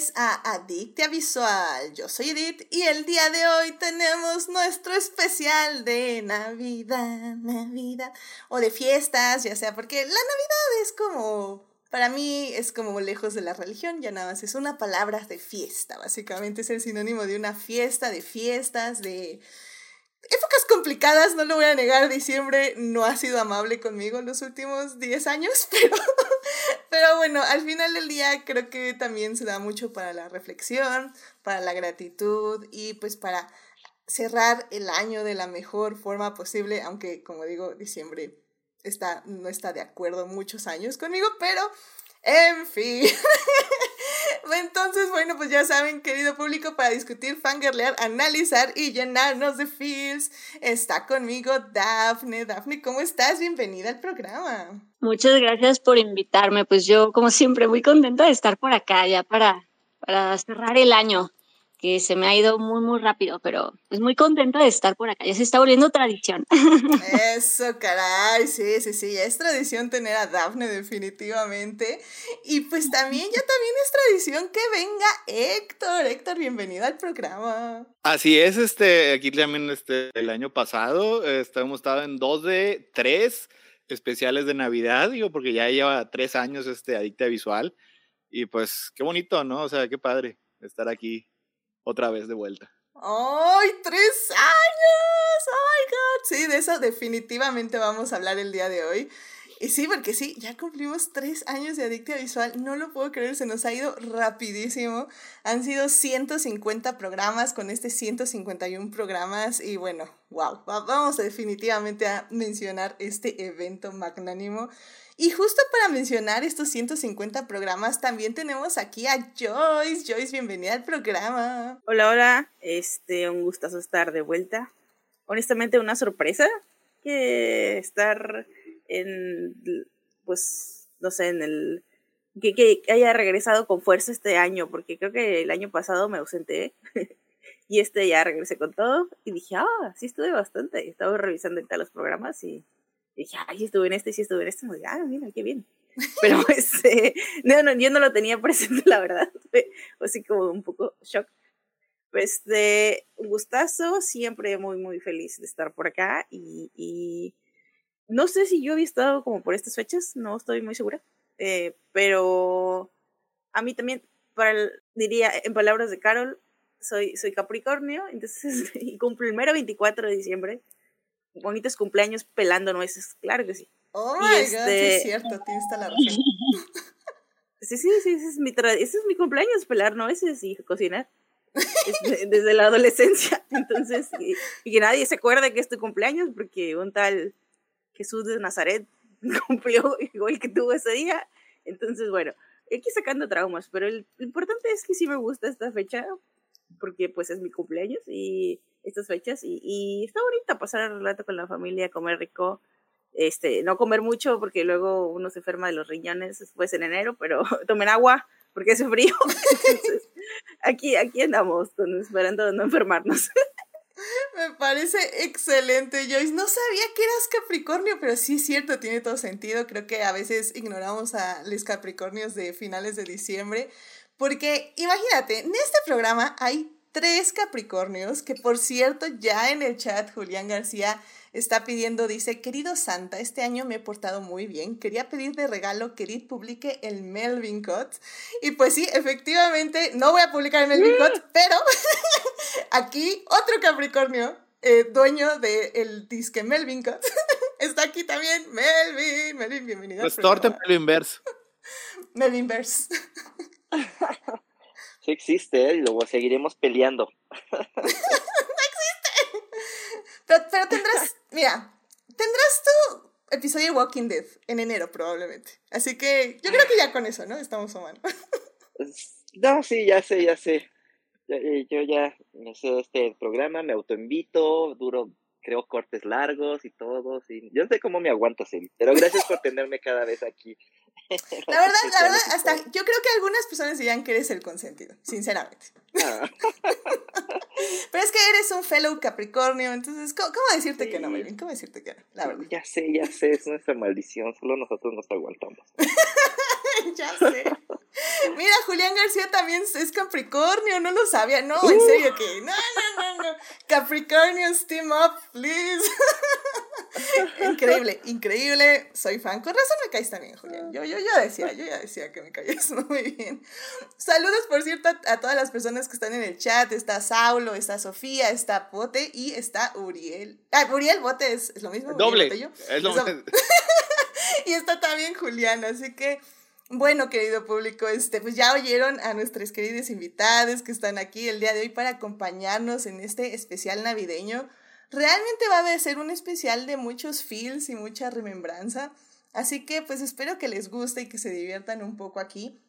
bienvenidos a Adictia Visual. Yo soy Edith y el día de hoy tenemos nuestro especial de Navidad, Navidad o de fiestas, ya sea porque la Navidad es como, para mí es como lejos de la religión, ya nada más es una palabra de fiesta, básicamente es el sinónimo de una fiesta, de fiestas, de épocas complicadas, no lo voy a negar, diciembre no ha sido amable conmigo los últimos 10 años, pero, pero bueno, al final del día creo que también se da mucho para la reflexión, para la gratitud y pues para cerrar el año de la mejor forma posible, aunque como digo, diciembre está, no está de acuerdo muchos años conmigo, pero en fin. Entonces, bueno, pues ya saben, querido público, para discutir, fangirlear, analizar y llenarnos de feels, está conmigo Dafne. Dafne, ¿cómo estás? Bienvenida al programa. Muchas gracias por invitarme. Pues yo, como siempre, muy contenta de estar por acá ya para, para cerrar el año que se me ha ido muy, muy rápido, pero pues muy contenta de estar por acá. Ya se está volviendo tradición. Eso, caray, sí, sí, sí, ya es tradición tener a Dafne definitivamente. Y pues también, ya también es tradición que venga Héctor. Héctor, bienvenido al programa. Así es, este, aquí también este, el año pasado este, hemos estado en dos de tres especiales de Navidad, digo, porque ya lleva tres años este Adicta Visual. Y pues qué bonito, ¿no? O sea, qué padre estar aquí otra vez de vuelta. ¡Ay, tres años! ¡Oh, my God! Sí, de eso definitivamente vamos a hablar el día de hoy. Y sí, porque sí, ya cumplimos tres años de Adictia Visual. No lo puedo creer, se nos ha ido rapidísimo. Han sido 150 programas con este 151 programas. Y bueno, wow, vamos definitivamente a mencionar este evento magnánimo. Y justo para mencionar estos 150 programas, también tenemos aquí a Joyce. Joyce, bienvenida al programa. Hola, hola. Este, un gustazo estar de vuelta. Honestamente, una sorpresa que estar en, pues, no sé, en el... Que, que haya regresado con fuerza este año, porque creo que el año pasado me ausenté y este ya regresé con todo y dije, ah, sí estuve bastante. Estaba revisando ahorita los programas y dije, ay, estuve en este, sí estuve en este. Y dije, ah, mira, qué bien. Pero este, no, no, yo no lo tenía presente, la verdad. Fue así como un poco shock. Pues de un gustazo, siempre muy, muy feliz de estar por acá. Y, y no sé si yo había estado como por estas fechas, no estoy muy segura. Eh, pero a mí también, para diría en palabras de Carol, soy, soy Capricornio, entonces, y cumplo el mero 24 de diciembre bonitos cumpleaños pelando nueces, claro que sí. Oh my God, este es cierto, tienes toda la razón. sí, sí, sí, ese es mi, ese es mi cumpleaños, pelar nueces y cocinar. desde la adolescencia, entonces, y, que nadie se acuerde que es tu cumpleaños, porque un tal Jesús de Nazaret cumplió igual que tuvo ese día, entonces, bueno, aquí sacando traumas, pero lo importante es que sí me gusta esta fecha, porque pues es mi cumpleaños y estas fechas y, y está bonita pasar el rato con la familia, comer rico, este, no comer mucho porque luego uno se enferma de los riñones después en enero, pero tomen agua porque hace frío. Entonces, aquí, aquí andamos esperando no enfermarnos. Me parece excelente, Joyce. No sabía que eras Capricornio, pero sí es cierto, tiene todo sentido. Creo que a veces ignoramos a los Capricornios de finales de diciembre, porque imagínate, en este programa hay tres Capricornios, que por cierto ya en el chat Julián García está pidiendo, dice, querido Santa, este año me he portado muy bien, quería pedir de regalo que Edith publique el Melvin Cut. Y pues sí, efectivamente, no voy a publicar el Melvin Cut, pero aquí otro Capricornio, eh, dueño del el disque Melvin Cut, está aquí también. Melvin, Melvin, bienvenido. Restore Melvin Verse. Melvin Verse. Sí existe, ¿eh? y luego seguiremos peleando. no existe. Pero, pero tendrás, mira, tendrás tu episodio de Walking Dead en enero probablemente. Así que yo creo que ya con eso, ¿no? Estamos humanos. no, sí, ya sé, ya sé. Eh, yo ya me sé este programa, me autoinvito, duro creo cortes largos y todo. Y yo no sé cómo me aguantas, Eli, pero gracias por tenerme cada vez aquí. La verdad, la verdad, hasta yo creo que algunas personas dirían que eres el consentido, sinceramente. Ah. pero es que eres un fellow Capricornio, entonces, ¿cómo, decirte que no, Melvin? ¿Cómo decirte que no? La verdad. Ya sé, ya sé, es nuestra maldición, solo nosotros nos aguantamos. ya sé. Mira, Julián García también es Capricornio, no lo sabía. No, en serio que. No, no, no, no. Capricornio, steam up, please. increíble, increíble. Soy fan. Con razón me caes también, Julián. Yo, yo ya decía, yo ya decía que me caías muy bien. Saludos, por cierto, a, todas las personas que están en el chat. Está Saulo, está Sofía, está Bote y está Uriel. Ah, Uriel, Bote es, lo mismo. Doble. Es lo mismo. y está también Julián, así que. Bueno, querido público, este, pues ya oyeron a nuestros queridos invitados que están aquí el día de hoy para acompañarnos en este especial navideño. Realmente va a ser un especial de muchos feels y mucha remembranza. Así que pues espero que les guste y que se diviertan un poco aquí.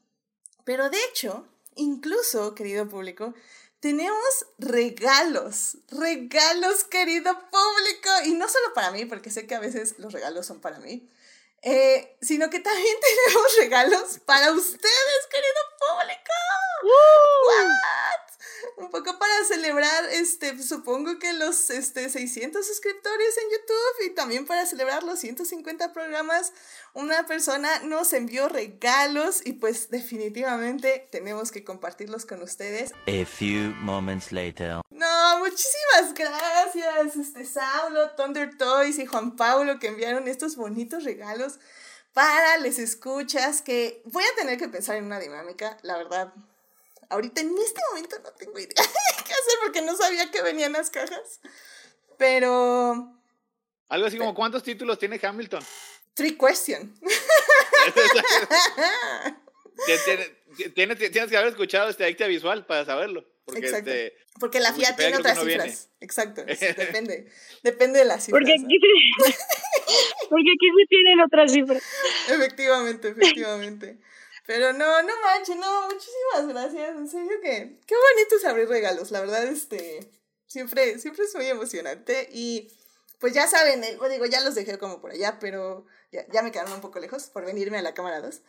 Pero de hecho, incluso, querido público, tenemos regalos, regalos, querido público. Y no solo para mí, porque sé que a veces los regalos son para mí, eh, sino que también tenemos regalos para ustedes, querido público. Un poco para celebrar, este, supongo que los este, 600 suscriptores en YouTube y también para celebrar los 150 programas, una persona nos envió regalos y pues definitivamente tenemos que compartirlos con ustedes. A few moments later. No, muchísimas gracias, este Saulo, Thunder Toys y Juan Pablo que enviaron estos bonitos regalos para les escuchas que voy a tener que pensar en una dinámica, la verdad. Ahorita en este momento no tengo idea qué hacer porque no sabía que venían las cajas. Pero... Algo así como ¿cuántos títulos tiene Hamilton? Three question. tienes, tienes que haber escuchado este acta visual para saberlo. Porque, este, porque la FIA tiene otras cifras. Exacto, depende. Depende de las cifras. Porque aquí, porque aquí sí tienen otras cifras. Efectivamente, efectivamente. Pero no, no manches, no, muchísimas gracias. En serio que qué bonito es abrir regalos. La verdad, este, siempre, siempre es muy emocionante. Y pues ya saben, eh, digo, ya los dejé como por allá, pero ya, ya me quedaron un poco lejos por venirme a la cámara 2.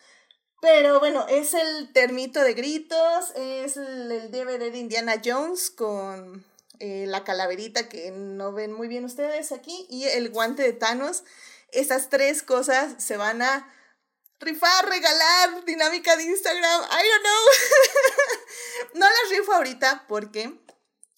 Pero bueno, es el termito de gritos, es el, DVD de Indiana Jones con eh, la calaverita que no ven muy bien ustedes aquí y el guante de Thanos. Esas tres cosas se van a rifar, regalar, dinámica de Instagram, I don't know. no las rifo ahorita porque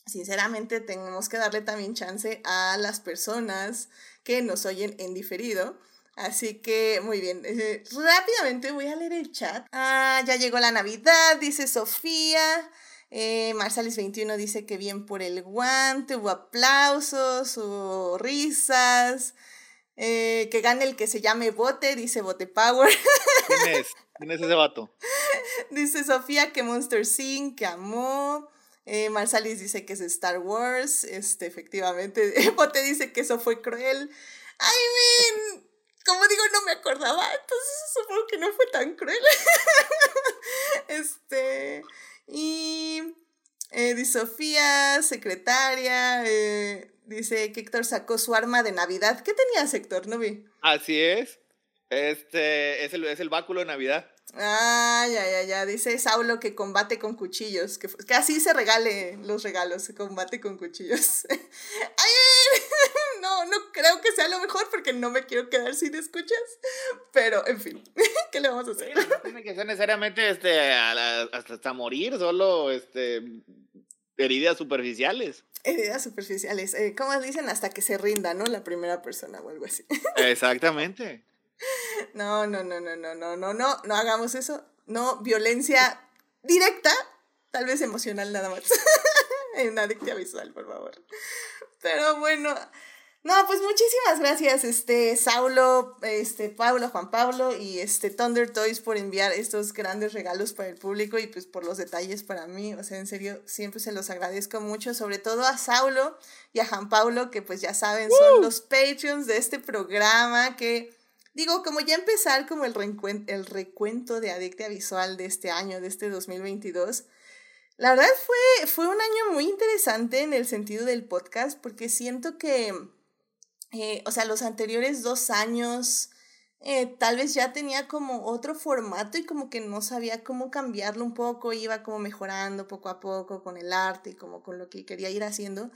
sinceramente tenemos que darle también chance a las personas que nos oyen en diferido Así que, muy bien. Eh, rápidamente voy a leer el chat. Ah, ya llegó la Navidad, dice Sofía. Eh, Marsalis21 dice que bien por el guante, hubo aplausos, hubo risas. Eh, que gane el que se llame Bote, dice Bote Power. ¿Quién es? ¿Quién es ese vato? dice Sofía que Monster Sing, que amó. Eh, Marsalis dice que es Star Wars. Este, efectivamente. Bote dice que eso fue cruel. I mean, como digo, no me acordaba, entonces supongo que no fue tan cruel. este, y eh, dice Sofía, secretaria, eh, dice que Héctor sacó su arma de Navidad. ¿Qué tenías, Héctor? No vi. Así es. Este es el, es el báculo de Navidad. Ah, ya, ya, ya. Dice Saulo que combate con cuchillos. Que, que así se regale los regalos. Combate con cuchillos. ¡Ay! No, no creo que sea lo mejor porque no me quiero quedar sin escuchas. Pero, en fin, ¿qué le vamos a hacer? no tiene que ser necesariamente este, hasta, morir, solo este, heridas superficiales. Heridas superficiales. Eh, ¿Cómo dicen? Hasta que se rinda, ¿no? La primera persona o algo así. Exactamente. No, no, no, no, no, no, no, no, no hagamos eso. No, violencia directa, tal vez emocional nada más. en una adictiva visual, por favor. Pero bueno, no, pues muchísimas gracias, este, Saulo, este, Pablo, Juan Pablo y este Thunder Toys por enviar estos grandes regalos para el público y pues por los detalles para mí. O sea, en serio, siempre se los agradezco mucho, sobre todo a Saulo y a Juan Pablo, que pues ya saben, son los Patreons de este programa que Digo, como ya empezar como el, el recuento de Adictia Visual de este año, de este 2022, la verdad fue, fue un año muy interesante en el sentido del podcast, porque siento que, eh, o sea, los anteriores dos años eh, tal vez ya tenía como otro formato y como que no sabía cómo cambiarlo un poco, iba como mejorando poco a poco con el arte y como con lo que quería ir haciendo.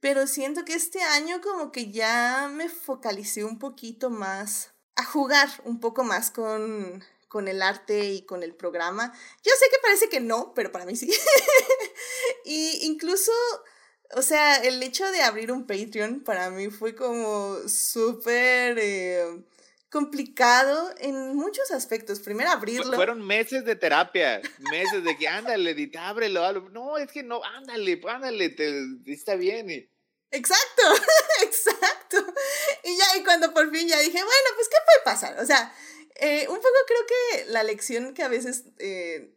Pero siento que este año como que ya me focalicé un poquito más a jugar un poco más con, con el arte y con el programa. Yo sé que parece que no, pero para mí sí. y incluso, o sea, el hecho de abrir un Patreon para mí fue como súper... Eh, complicado en muchos aspectos. Primero abrirlo. Fueron meses de terapia, meses de que ándale, ábrelo, No, es que no, ándale, ándale, te, está bien. Exacto, exacto. Y ya, y cuando por fin ya dije, bueno, pues, ¿qué puede pasar? O sea, eh, un poco creo que la lección que a veces, eh,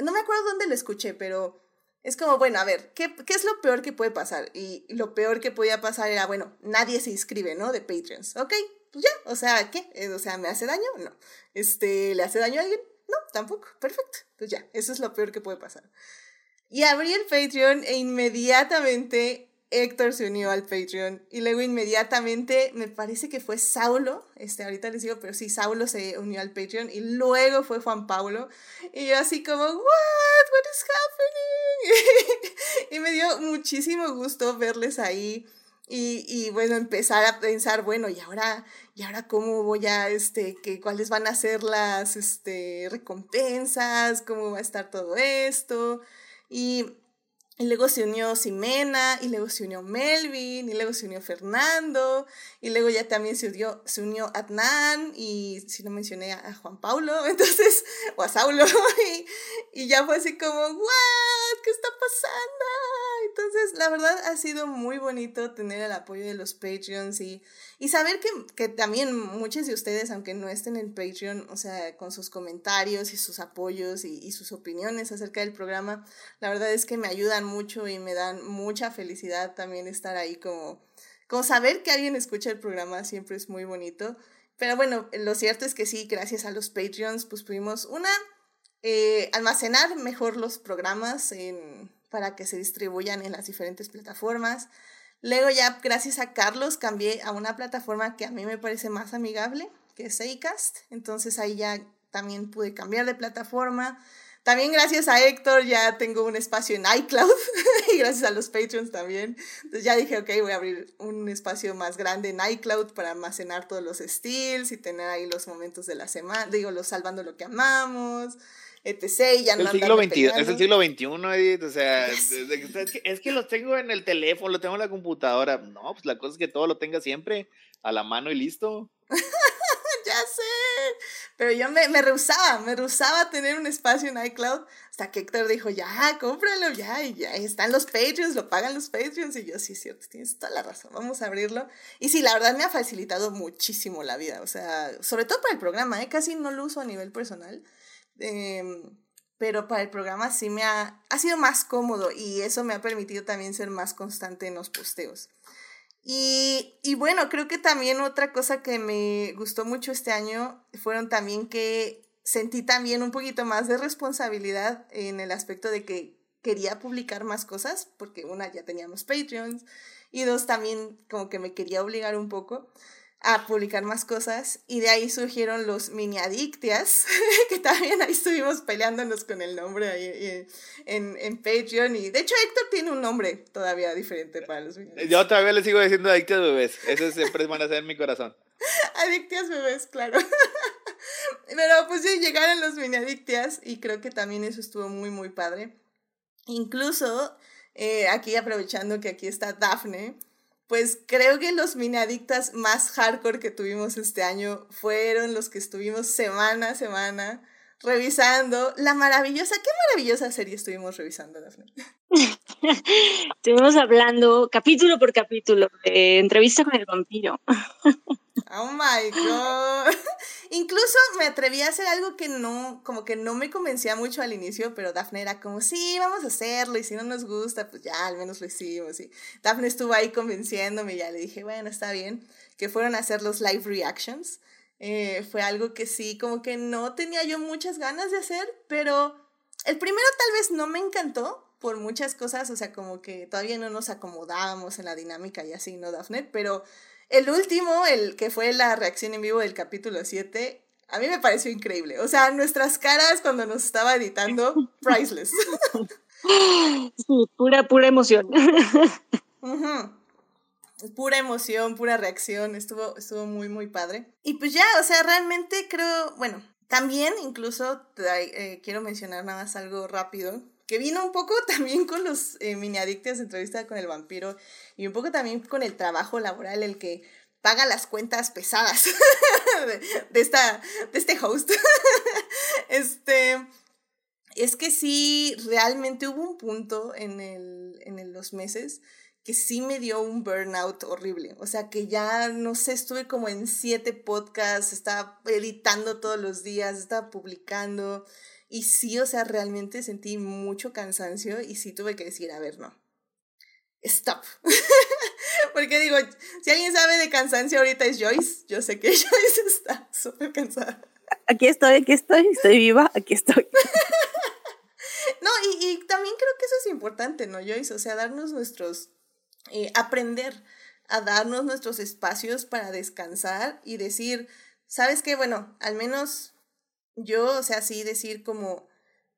no me acuerdo dónde lo escuché, pero es como, bueno, a ver, ¿qué, ¿qué, es lo peor que puede pasar? Y lo peor que podía pasar era, bueno, nadie se inscribe, ¿no? De Patreons, ¿ok? Pues ya, o sea, ¿qué? Eh, o sea, ¿me hace daño? No. Este, ¿Le hace daño a alguien? No, tampoco. Perfecto. Pues ya, eso es lo peor que puede pasar. Y abrí el Patreon e inmediatamente Héctor se unió al Patreon y luego inmediatamente me parece que fue Saulo, este ahorita les digo, pero sí, Saulo se unió al Patreon y luego fue Juan Pablo. Y yo así como, what, what is happening? y me dio muchísimo gusto verles ahí y, y, bueno, empezar a pensar, bueno, y ahora, y ahora cómo voy a, este, que, cuáles van a ser las, este, recompensas, cómo va a estar todo esto y y luego se unió Simena, y luego se unió Melvin, y luego se unió Fernando, y luego ya también se unió, se unió Adnan, y si no mencioné a, Juan Pablo, entonces, o a Saulo, y, y ya fue así como, ¿what? ¿Qué está pasando? Entonces, la verdad ha sido muy bonito tener el apoyo de los Patreons y, y saber que, que, también muchos de ustedes, aunque no estén en Patreon, o sea, con sus comentarios y sus apoyos y, y sus opiniones acerca del programa, la verdad es que me ayudan mucho y me dan mucha felicidad también estar ahí como, como saber que alguien escucha el programa siempre es muy bonito. Pero bueno, lo cierto es que sí, gracias a los Patreons, pues pudimos una, eh, almacenar mejor los programas para que se distribuyan en las diferentes plataformas. Luego ya gracias a Carlos cambié a una plataforma que a mí me parece más amigable, que es Acast. Entonces ahí ya también pude cambiar de plataforma. También gracias a Héctor ya tengo un espacio en iCloud y gracias a los Patreons también. Entonces ya dije, ok, voy a abrir un espacio más grande en iCloud para almacenar todos los styles y tener ahí los momentos de la semana, digo, los salvando lo que amamos etc. Ya no el siglo XXI, es el siglo XXI, Edith. O sea, es, que, es que los tengo en el teléfono, lo tengo en la computadora. No, pues la cosa es que todo lo tenga siempre a la mano y listo. ya sé. Pero yo me, me rehusaba, me rehusaba tener un espacio en iCloud hasta que Héctor dijo, ya, cómpralo, ya, y ya están los Patreons, lo pagan los Patreons. Y yo, sí, cierto, tienes toda la razón, vamos a abrirlo. Y sí, la verdad me ha facilitado muchísimo la vida, o sea, sobre todo para el programa, ¿eh? casi no lo uso a nivel personal. Em, pero para el programa sí me ha, ha sido más cómodo y eso me ha permitido también ser más constante en los posteos. Y, y, bueno, creo que también otra cosa que me gustó mucho este año fueron también que sentí también un poquito más de responsabilidad en el aspecto de que quería publicar más cosas, porque una, ya teníamos Patreons, y dos, también como que me quería obligar un poco a publicar más cosas y de ahí surgieron los mini adictias, que también ahí estuvimos peleándonos con el nombre ahí en, en Patreon y de hecho Héctor tiene un nombre todavía diferente para los mini Yo todavía le sigo diciendo adictias bebés, eso siempre van a ser en mi corazón. adictias bebés, claro. Pero pues sí, llegaron los mini adictias y creo que también eso estuvo muy muy padre. Incluso eh, aquí aprovechando que aquí está Dafne, pues creo que los minadictas más hardcore que tuvimos este año fueron los que estuvimos semana a semana revisando la maravillosa, qué maravillosa serie estuvimos revisando, Daphne. estuvimos hablando capítulo por capítulo de entrevista con el vampiro. Oh my god. Incluso me atreví a hacer algo que no, como que no me convencía mucho al inicio, pero Daphne era como, sí, vamos a hacerlo, y si no nos gusta, pues ya, al menos lo hicimos. Y Daphne estuvo ahí convenciéndome, y ya le dije, bueno, está bien, que fueron a hacer los live reactions. Eh, fue algo que sí, como que no tenía yo muchas ganas de hacer, pero el primero tal vez no me encantó por muchas cosas, o sea, como que todavía no nos acomodábamos en la dinámica y así, ¿no, Daphne? Pero el último, el que fue la reacción en vivo del capítulo 7, a mí me pareció increíble. O sea, nuestras caras cuando nos estaba editando, priceless. Sí, pura, pura emoción. Pura emoción, pura reacción, estuvo, estuvo muy, muy padre. Y pues ya, o sea, realmente creo, bueno, También, incluso, eh, quiero mencionar nada más algo rápido, que vino un poco también con los eh, mini adictos entrevista con el vampiro y un poco también con el trabajo laboral, el que paga las cuentas pesadas de, esta, de este host. este, es que sí, realmente hubo un punto en, el, en los meses que sí me dio un burnout horrible. O sea, que ya, no sé, estuve como en siete podcasts, estaba editando todos los días, estaba publicando. Y sí, o sea, realmente sentí mucho cansancio y sí tuve que decir, a ver, no. Stop. Porque digo, si alguien sabe de cansancio ahorita es Joyce. Yo sé que Joyce está súper cansada. Aquí estoy, aquí estoy, estoy viva, aquí estoy. no, y, y también creo que eso es importante, ¿no, Joyce? O sea, darnos nuestros eh, aprender a darnos nuestros espacios para descansar y decir, ¿sabes qué? Bueno, al menos yo, o sea, sí decir como,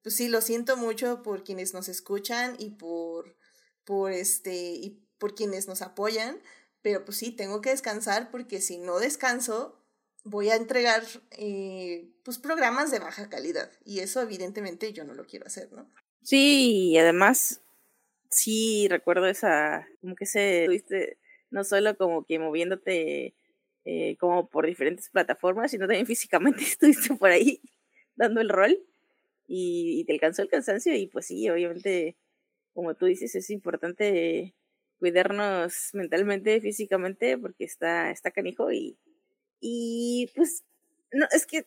pues sí, lo siento mucho por quienes nos escuchan y por, por este, y por quienes nos apoyan, pero pues sí, tengo que descansar porque si no descanso, voy a entregar eh, pues programas de baja calidad y eso evidentemente yo no lo quiero hacer, ¿no? Sí, y además sí recuerdo esa, como que se estuviste no solo como que moviéndote eh, como por diferentes plataformas, sino también físicamente estuviste por ahí dando el rol y, te alcanzó el cansancio y pues sí, obviamente, como tú dices, es importante cuidarnos mentalmente, físicamente, porque está, está canijo y, y pues, no, es que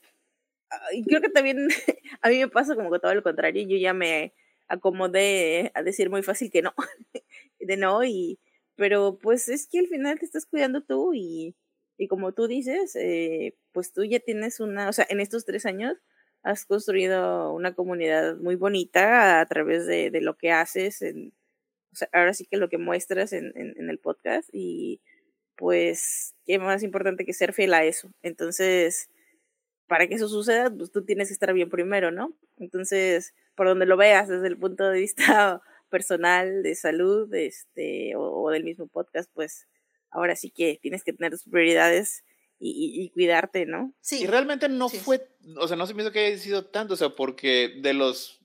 creo que también a mí me pasa como que todo lo contrario, yo ya me acomodé a decir muy fácil que no, de no, y, pero pues es que al final te estás cuidando tú y, y como tú dices, eh, pues tú ya tienes una, o sea, en estos tres años has construido una comunidad muy bonita a través de, de lo que haces, en, ahora sí que lo que muestras en, en, en el podcast y pues qué más importante que ser fiel a eso. Entonces, para que eso suceda, pues tú tienes que estar bien primero, ¿no? Entonces, por donde lo veas, desde el punto de vista personal, de salud, este, o, del mismo podcast, pues ahora sí que tienes que tener tus prioridades y, cuidarte, ¿no? Sí. Y realmente no fue, o sea, no se me hizo que haya sido tanto, o sea, porque de los,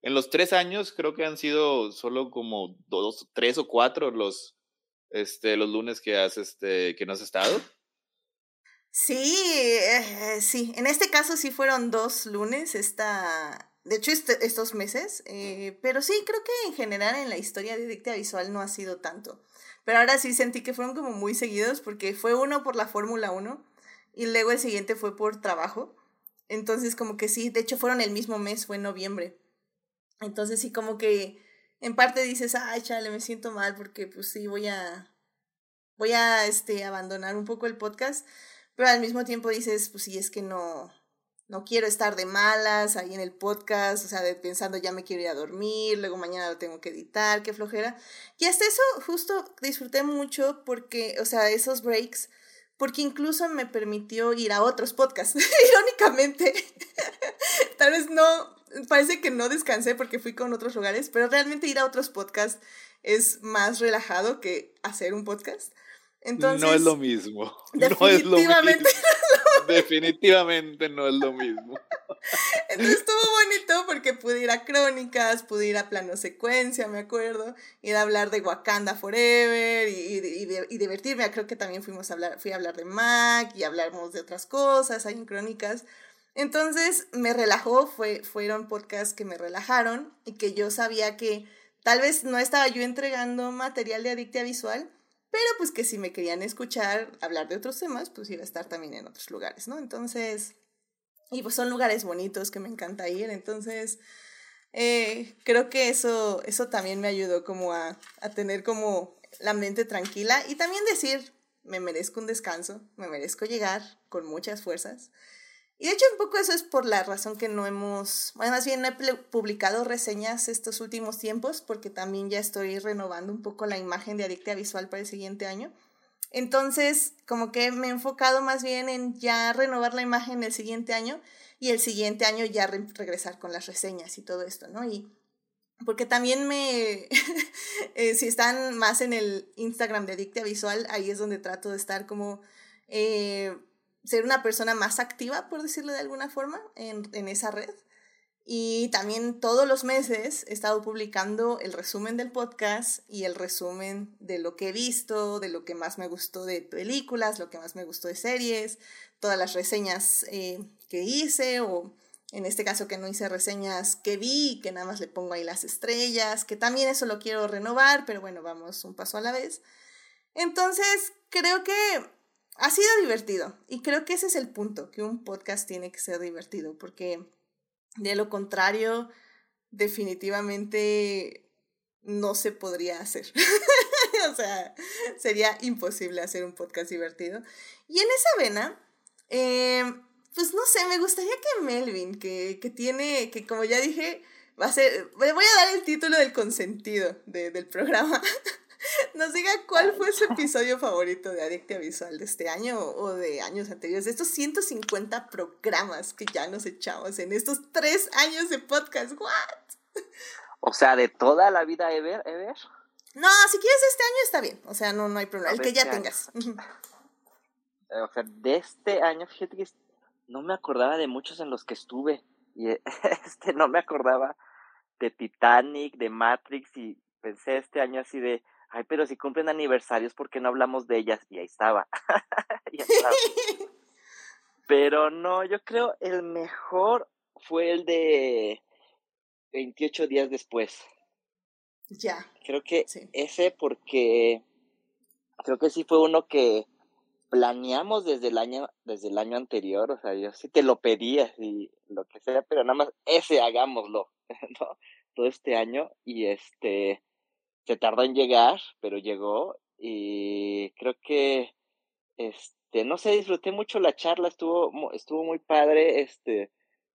en los tres años creo que han sido solo como dos, tres o cuatro los, este, los lunes que has, este, que no has estado. Sí, eh, sí, en este caso sí fueron dos lunes, esta, de hecho, este, estos meses, eh, pero sí, creo que en general en la historia de Dicta Visual no ha sido tanto. Pero ahora sí sentí que fueron como muy seguidos porque fue uno por la Fórmula 1 y luego el siguiente fue por trabajo. Entonces, como que sí, de hecho fueron el mismo mes, fue en noviembre. Entonces, sí, como que en parte dices, ay, chale, me siento mal porque pues sí, voy a, voy a, este, abandonar un poco el podcast. Pero al mismo tiempo dices, pues sí, es que no, no quiero estar de malas ahí en el podcast, o sea, pensando ya me quiero ir a dormir, luego mañana lo tengo que editar, qué flojera. Y hasta eso justo disfruté mucho porque, o sea, esos breaks, porque incluso me permitió ir a otros podcasts, irónicamente. Tal vez no, parece que no descansé porque fui con otros lugares, pero realmente ir a otros podcasts es más relajado que hacer un podcast. Entonces, no es lo mismo. No es lo mismo. Definitivamente no es lo mismo. Entonces estuvo bonito porque pude ir a crónicas, pude ir a plano secuencia, me acuerdo, ir a hablar de Wakanda Forever y, y, divertirme. Creo que también fuimos a hablar, fui a hablar de Mac y hablamos de otras cosas ahí en crónicas. Entonces me relajó, fue, fueron podcasts que me relajaron y que yo sabía que tal vez no estaba yo entregando material de adictia visual, pero pues que si me querían escuchar hablar de otros temas, pues iba a estar también en otros lugares, ¿no? Entonces, y pues son lugares bonitos que me encanta ir, entonces eh, creo que eso, eso también me ayudó como a, a tener como la mente tranquila y también decir, me merezco un descanso, me merezco llegar con muchas fuerzas. Y de hecho un poco eso es por la razón que no hemos, bueno, más bien no he publicado reseñas estos últimos tiempos porque también ya estoy renovando un poco la imagen de Adicta Visual para el siguiente año. Entonces, como que me he enfocado más bien en ya renovar la imagen el siguiente año y el siguiente año ya regresar con las reseñas y todo esto, ¿no? Y porque también me, eh, si están más en el Instagram de Adicta Visual, ahí es donde trato de estar como... Eh, ser una persona más activa, por decirlo de alguna forma, en, en esa red. Y también todos los meses he estado publicando el resumen del podcast y el resumen de lo que he visto, de lo que más me gustó de películas, lo que más me gustó de series, todas las reseñas eh, que hice o en este caso que no hice reseñas que vi, que nada más le pongo ahí las estrellas, que también eso lo quiero renovar, pero bueno, vamos un paso a la vez. Entonces, creo que ha sido divertido y creo que ese es el punto, que un podcast tiene que ser divertido, porque de lo contrario, definitivamente no se podría hacer. o sea, sería imposible hacer un podcast divertido. Y en esa vena, eh, pues no sé, me gustaría que Melvin, que, que, tiene, que como ya dije, va a ser, le voy a dar el título del consentido de, del programa. nos diga cuál fue su episodio favorito de Adictia Visual de este año o de años anteriores, de estos 150 programas que ya nos echamos en estos tres años de podcast. ¿What? O sea, de toda la vida ever, ever. No, si quieres este año está bien, o sea, no, no hay problema, el que ya tengas. o sea, de este año, fíjate que no me acordaba de muchos en los que estuve. Y este no me acordaba de Titanic, de Matrix, y pensé este año así de, ay, pero si cumplen aniversarios, ¿por qué no hablamos de ellas? Y ahí estaba. pero no, yo creo el mejor fue el de 28 días después. Ya. Creo que ese porque creo que sí fue uno que planeamos desde el año desde el año anterior, o sea, yo sí te lo pedía y lo que sea, pero nada más ese hagámoslo, ¿no? Todo este año y este se tardó en llegar, pero llegó y creo que este no sé, disfruté mucho la charla, estuvo estuvo muy padre, este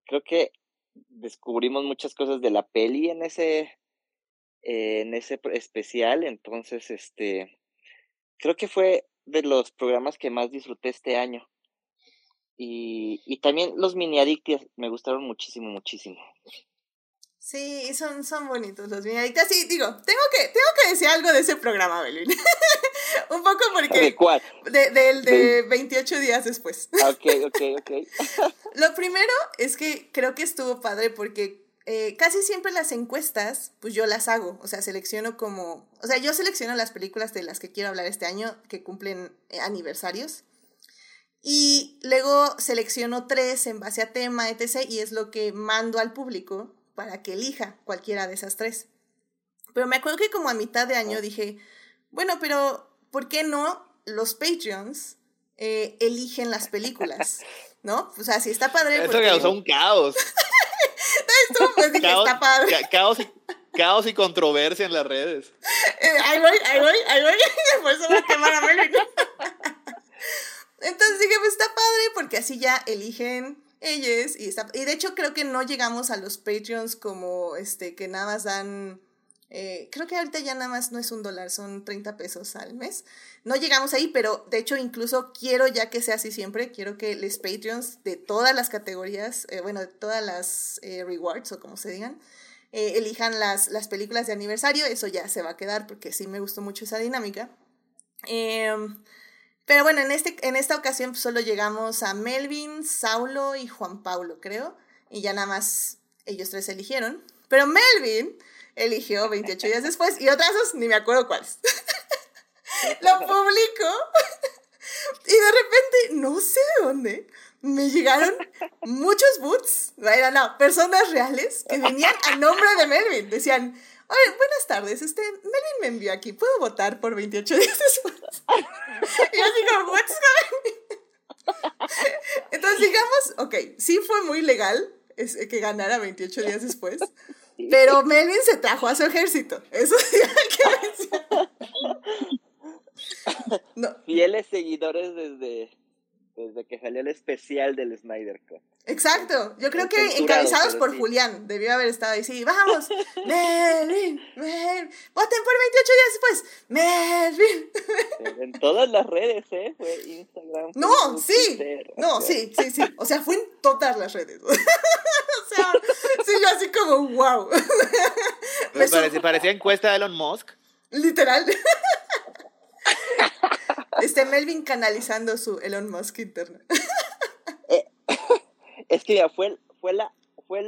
creo que descubrimos muchas cosas de la peli en ese en ese especial, entonces este creo que fue de los programas que más disfruté este año. Y, y también los mini adictias me gustaron muchísimo, muchísimo. Sí, son, son bonitos los mini adictias. Sí, digo, tengo que, tengo que decir algo de ese programa, Belvin. Un poco porque... ¿De cuál? De, del de 28 días después. Ok, ok, ok. Lo primero es que creo que estuvo padre porque eh, casi siempre las encuestas, pues yo las hago, o sea, selecciono como, o sea, yo selecciono las películas de las que quiero hablar este año que cumplen eh, aniversarios. Y luego selecciono tres en base a tema, etc. Y es lo que mando al público para que elija cualquiera de esas tres. Pero me acuerdo que como a mitad de año dije, bueno, pero ¿por qué no los Patreons eh, eligen las películas? ¿No? O sea, si está padre. Eso causó un caos. Esto, pues dije, caos, está padre. Caos y, caos y controversia en las redes. Eh, ahí voy, ahí voy, ahí voy. Por eso a quemar a. Entonces dije, pues está padre porque así ya eligen y está y de hecho creo que no llegamos a los Patreons como este que nada más dan eh, creo que ahorita ya nada más no es un dólar, son 30 pesos al mes. No llegamos ahí, pero de hecho incluso quiero ya que sea así siempre, quiero que los Patreons de todas las categorías, eh, bueno, de todas las eh, rewards o como se digan, elijan las, las películas de aniversario, eso ya se va a quedar porque sí me gustó mucho esa dinámica. Pero bueno, en, este, en esta ocasión solo llegamos a Melvin, Saulo y Juan Paulo, creo, y ya nada más ellos tres eligieron. Pero Melvin eligió 28 días después y otras dos ni me acuerdo cuáles. Lo publico y de repente, no sé de dónde, me llegaron muchos boots, no, no, personas reales que venían a nombre de Melvin. Decían, oye, buenas tardes, este, Melvin me envió aquí, ¿puedo votar por 28 días después? y yo digo, what's Entonces digamos, ok, sí fue muy legal que ganara 28 días después, pero Melvin se trajo a su ejército. Eso sí hay que mencionar. No. Fieles seguidores desde, desde que salió el especial del Snyder Cut. Exacto. Yo creo que encabezados por Julián. Debió haber estado ahí. Sí, vamos. Melvin, Melvin. Voten por 28 días después. Melvin. En todas las redes, ¿eh? Fue Instagram. No, sí. no, sí, sí, sí. O sea, fue en todas las redes. o sea, sí, yo así como, wow. Me parecía, parecía encuesta de Elon Musk. Literal. Este Melvin canalizando su Elon Musk interno. es que mira, fue, fue, la, fue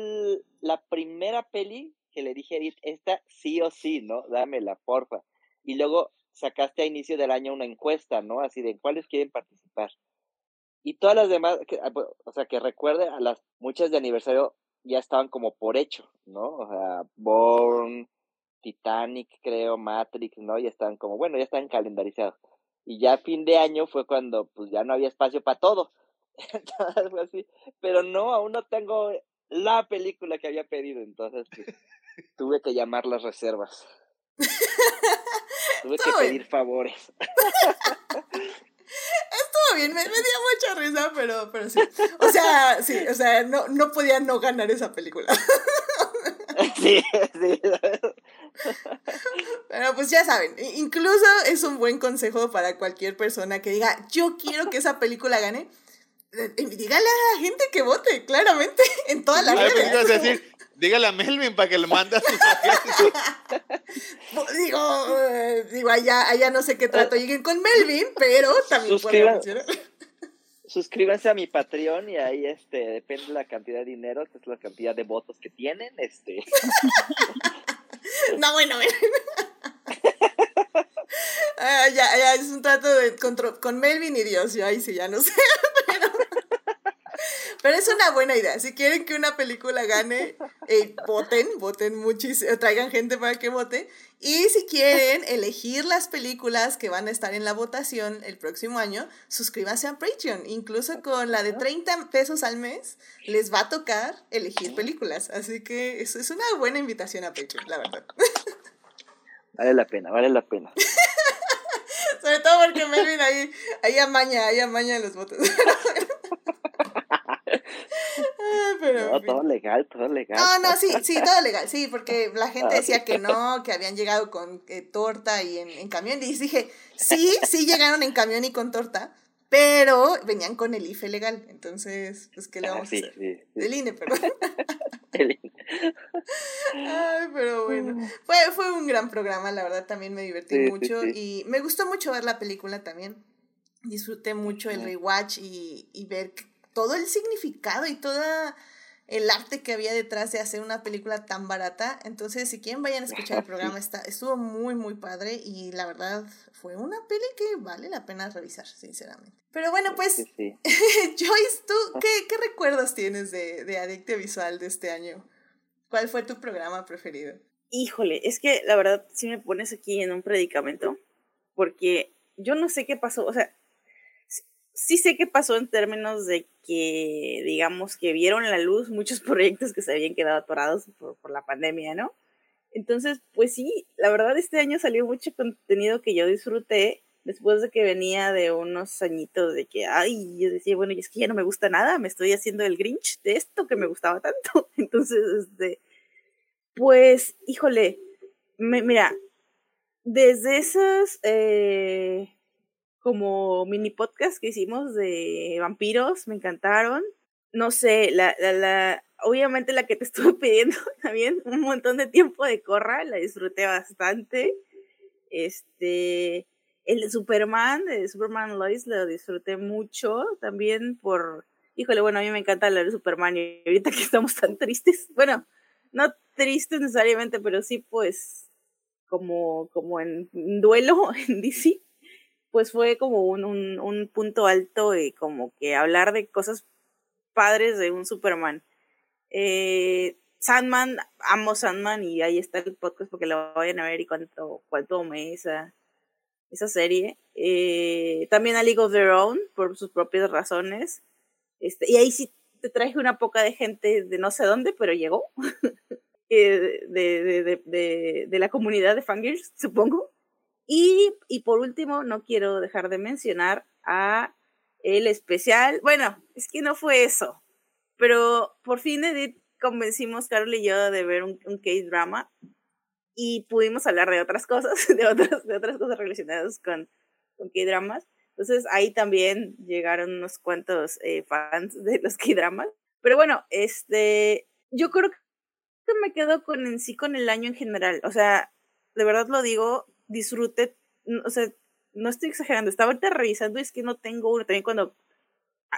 la primera peli que le dije a Edith, esta sí o sí, ¿no? Dámela, porfa. Y luego sacaste a inicio del año una encuesta, ¿no? Así de cuáles quieren participar. Y todas las demás, que, ah, o sea, que recuerde, a las muchas de aniversario ya estaban como por hecho, ¿no? O sea, Born, Titanic, creo, Matrix, ¿no? Ya estaban como, bueno, ya estaban calendarizados. Y ya a fin de año fue cuando pues ya no había espacio para todo. Entonces fue así. Pero no, aún no tengo la película que había pedido, entonces pues, tuve que llamar las reservas. tuve que pedir favores. Estuvo bien, me, me dio mucha risa, pero, pero sí. O sea, sí, o sea, no, no podía no ganar esa película. Sí, sí. Pero pues ya saben, incluso es un buen consejo para cualquier persona que diga, yo quiero que esa película gane. Eh, eh, Dígale a la gente que vote, claramente, en todas las ver, redes. ¿qué ibas a decir? Dígale a Melvin para que le mande a sus Bo- Digo, eh, digo, allá, allá no sé qué trato lleguen con Melvin, pero también puede funcionar. Suscríbanse a mi Patreon y ahí este depende de la cantidad de dinero, es la cantidad de votos que tienen, este No, bueno, bueno. Ah, ya, ya, es un trato de, contro- con Melvin y Dios, yo ahí sí ya no sé, pero, pero es una buena idea. Si quieren que una película gane, eh, voten, voten muchísimo, traigan gente para que vote. Y si quieren elegir las películas que van a estar en la votación el próximo año, suscríbanse a Patreon. Incluso con la de 30 pesos al mes, les va a tocar elegir películas. Así que eso es una buena invitación a Patreon, la verdad. vale la pena, vale la pena. Sobre todo porque Melvin ahí, ahí amaña, ahí amaña los votos. Ah, pero, No, todo legal, todo legal. No, no, sí, sí, todo legal, sí, porque la gente decía que no, que habían llegado con eh, torta y en, en camión. Y dije, sí, sí llegaron en camión y con torta, pero venían con el IFE legal. Entonces, pues, ¿qué le Ah, vamos sí, a hacer? sí, sí. Del INE, perdón. El- Ay, pero bueno. Fue, fue un gran programa, la verdad, también me divertí mucho. Y me gustó mucho ver la película también. Disfruté mucho el rewatch y, y ver todo el significado y toda el arte que había detrás de hacer una película tan barata. Entonces, si quieren, vayan a escuchar el programa. Está, estuvo muy, muy padre y la verdad fue una peli que vale la pena revisar, sinceramente. Pero bueno, pues, sí, sí. Joyce, ¿tú qué, qué recuerdos tienes de, de Adicte Visual de este año? ¿Cuál fue tu programa preferido? Híjole, es que la verdad sí me pones aquí en un predicamento, porque yo no sé qué pasó, o sea, sí- sé qué pasó en términos de que, digamos, que vieron la luz muchos proyectos que se habían quedado atorados por, por la pandemia, ¿no? Entonces, pues sí, la verdad este año salió mucho contenido que yo disfruté después de que venía de unos añitos de que, ay, yo decía, bueno, y es que ya no me gusta nada, me estoy haciendo el Grinch de esto que me gustaba tanto. Entonces, este, pues, híjole, me- mira, desde esos eh, como mini podcast que hicimos de vampiros, me encantaron. No sé, la, la, la, obviamente la que te estuve pidiendo también un montón de tiempo de corra, la disfruté bastante. Este, el de Superman, de Superman Lois, lo disfruté mucho también por, híjole, bueno, a mí me encanta hablar de Superman y ahorita que estamos tan tristes, bueno, no tristes necesariamente, pero sí pues como, como en duelo en DC, pues fue como un, un, un punto alto y como que hablar de cosas padres de un Superman. Eh, Sandman, amo Sandman y ahí está el podcast porque lo vayan a ver y cuánto, cuánto me esa, esa serie. Eh, también a League of Their Own por sus propias razones. Este, y ahí sí te traje una poca de gente de no sé dónde, pero llegó. eh, de, de, de la comunidad de fangirls, supongo. Y, y por último, no quiero dejar de mencionar a el especial. Bueno, es que no fue eso, pero por fin Edith convencimos Carol y yo de ver un, un K-drama y pudimos hablar de otras cosas, de otras, de otras cosas relacionadas con, con K-dramas. Entonces ahí también llegaron unos cuantos eh, fans de los K-dramas. Pero bueno, este, yo creo que me quedo con en sí con el año en general. O sea, de verdad lo digo, disfrute, o sea, no estoy exagerando, estaba ahorita revisando y es que no tengo uno. También cuando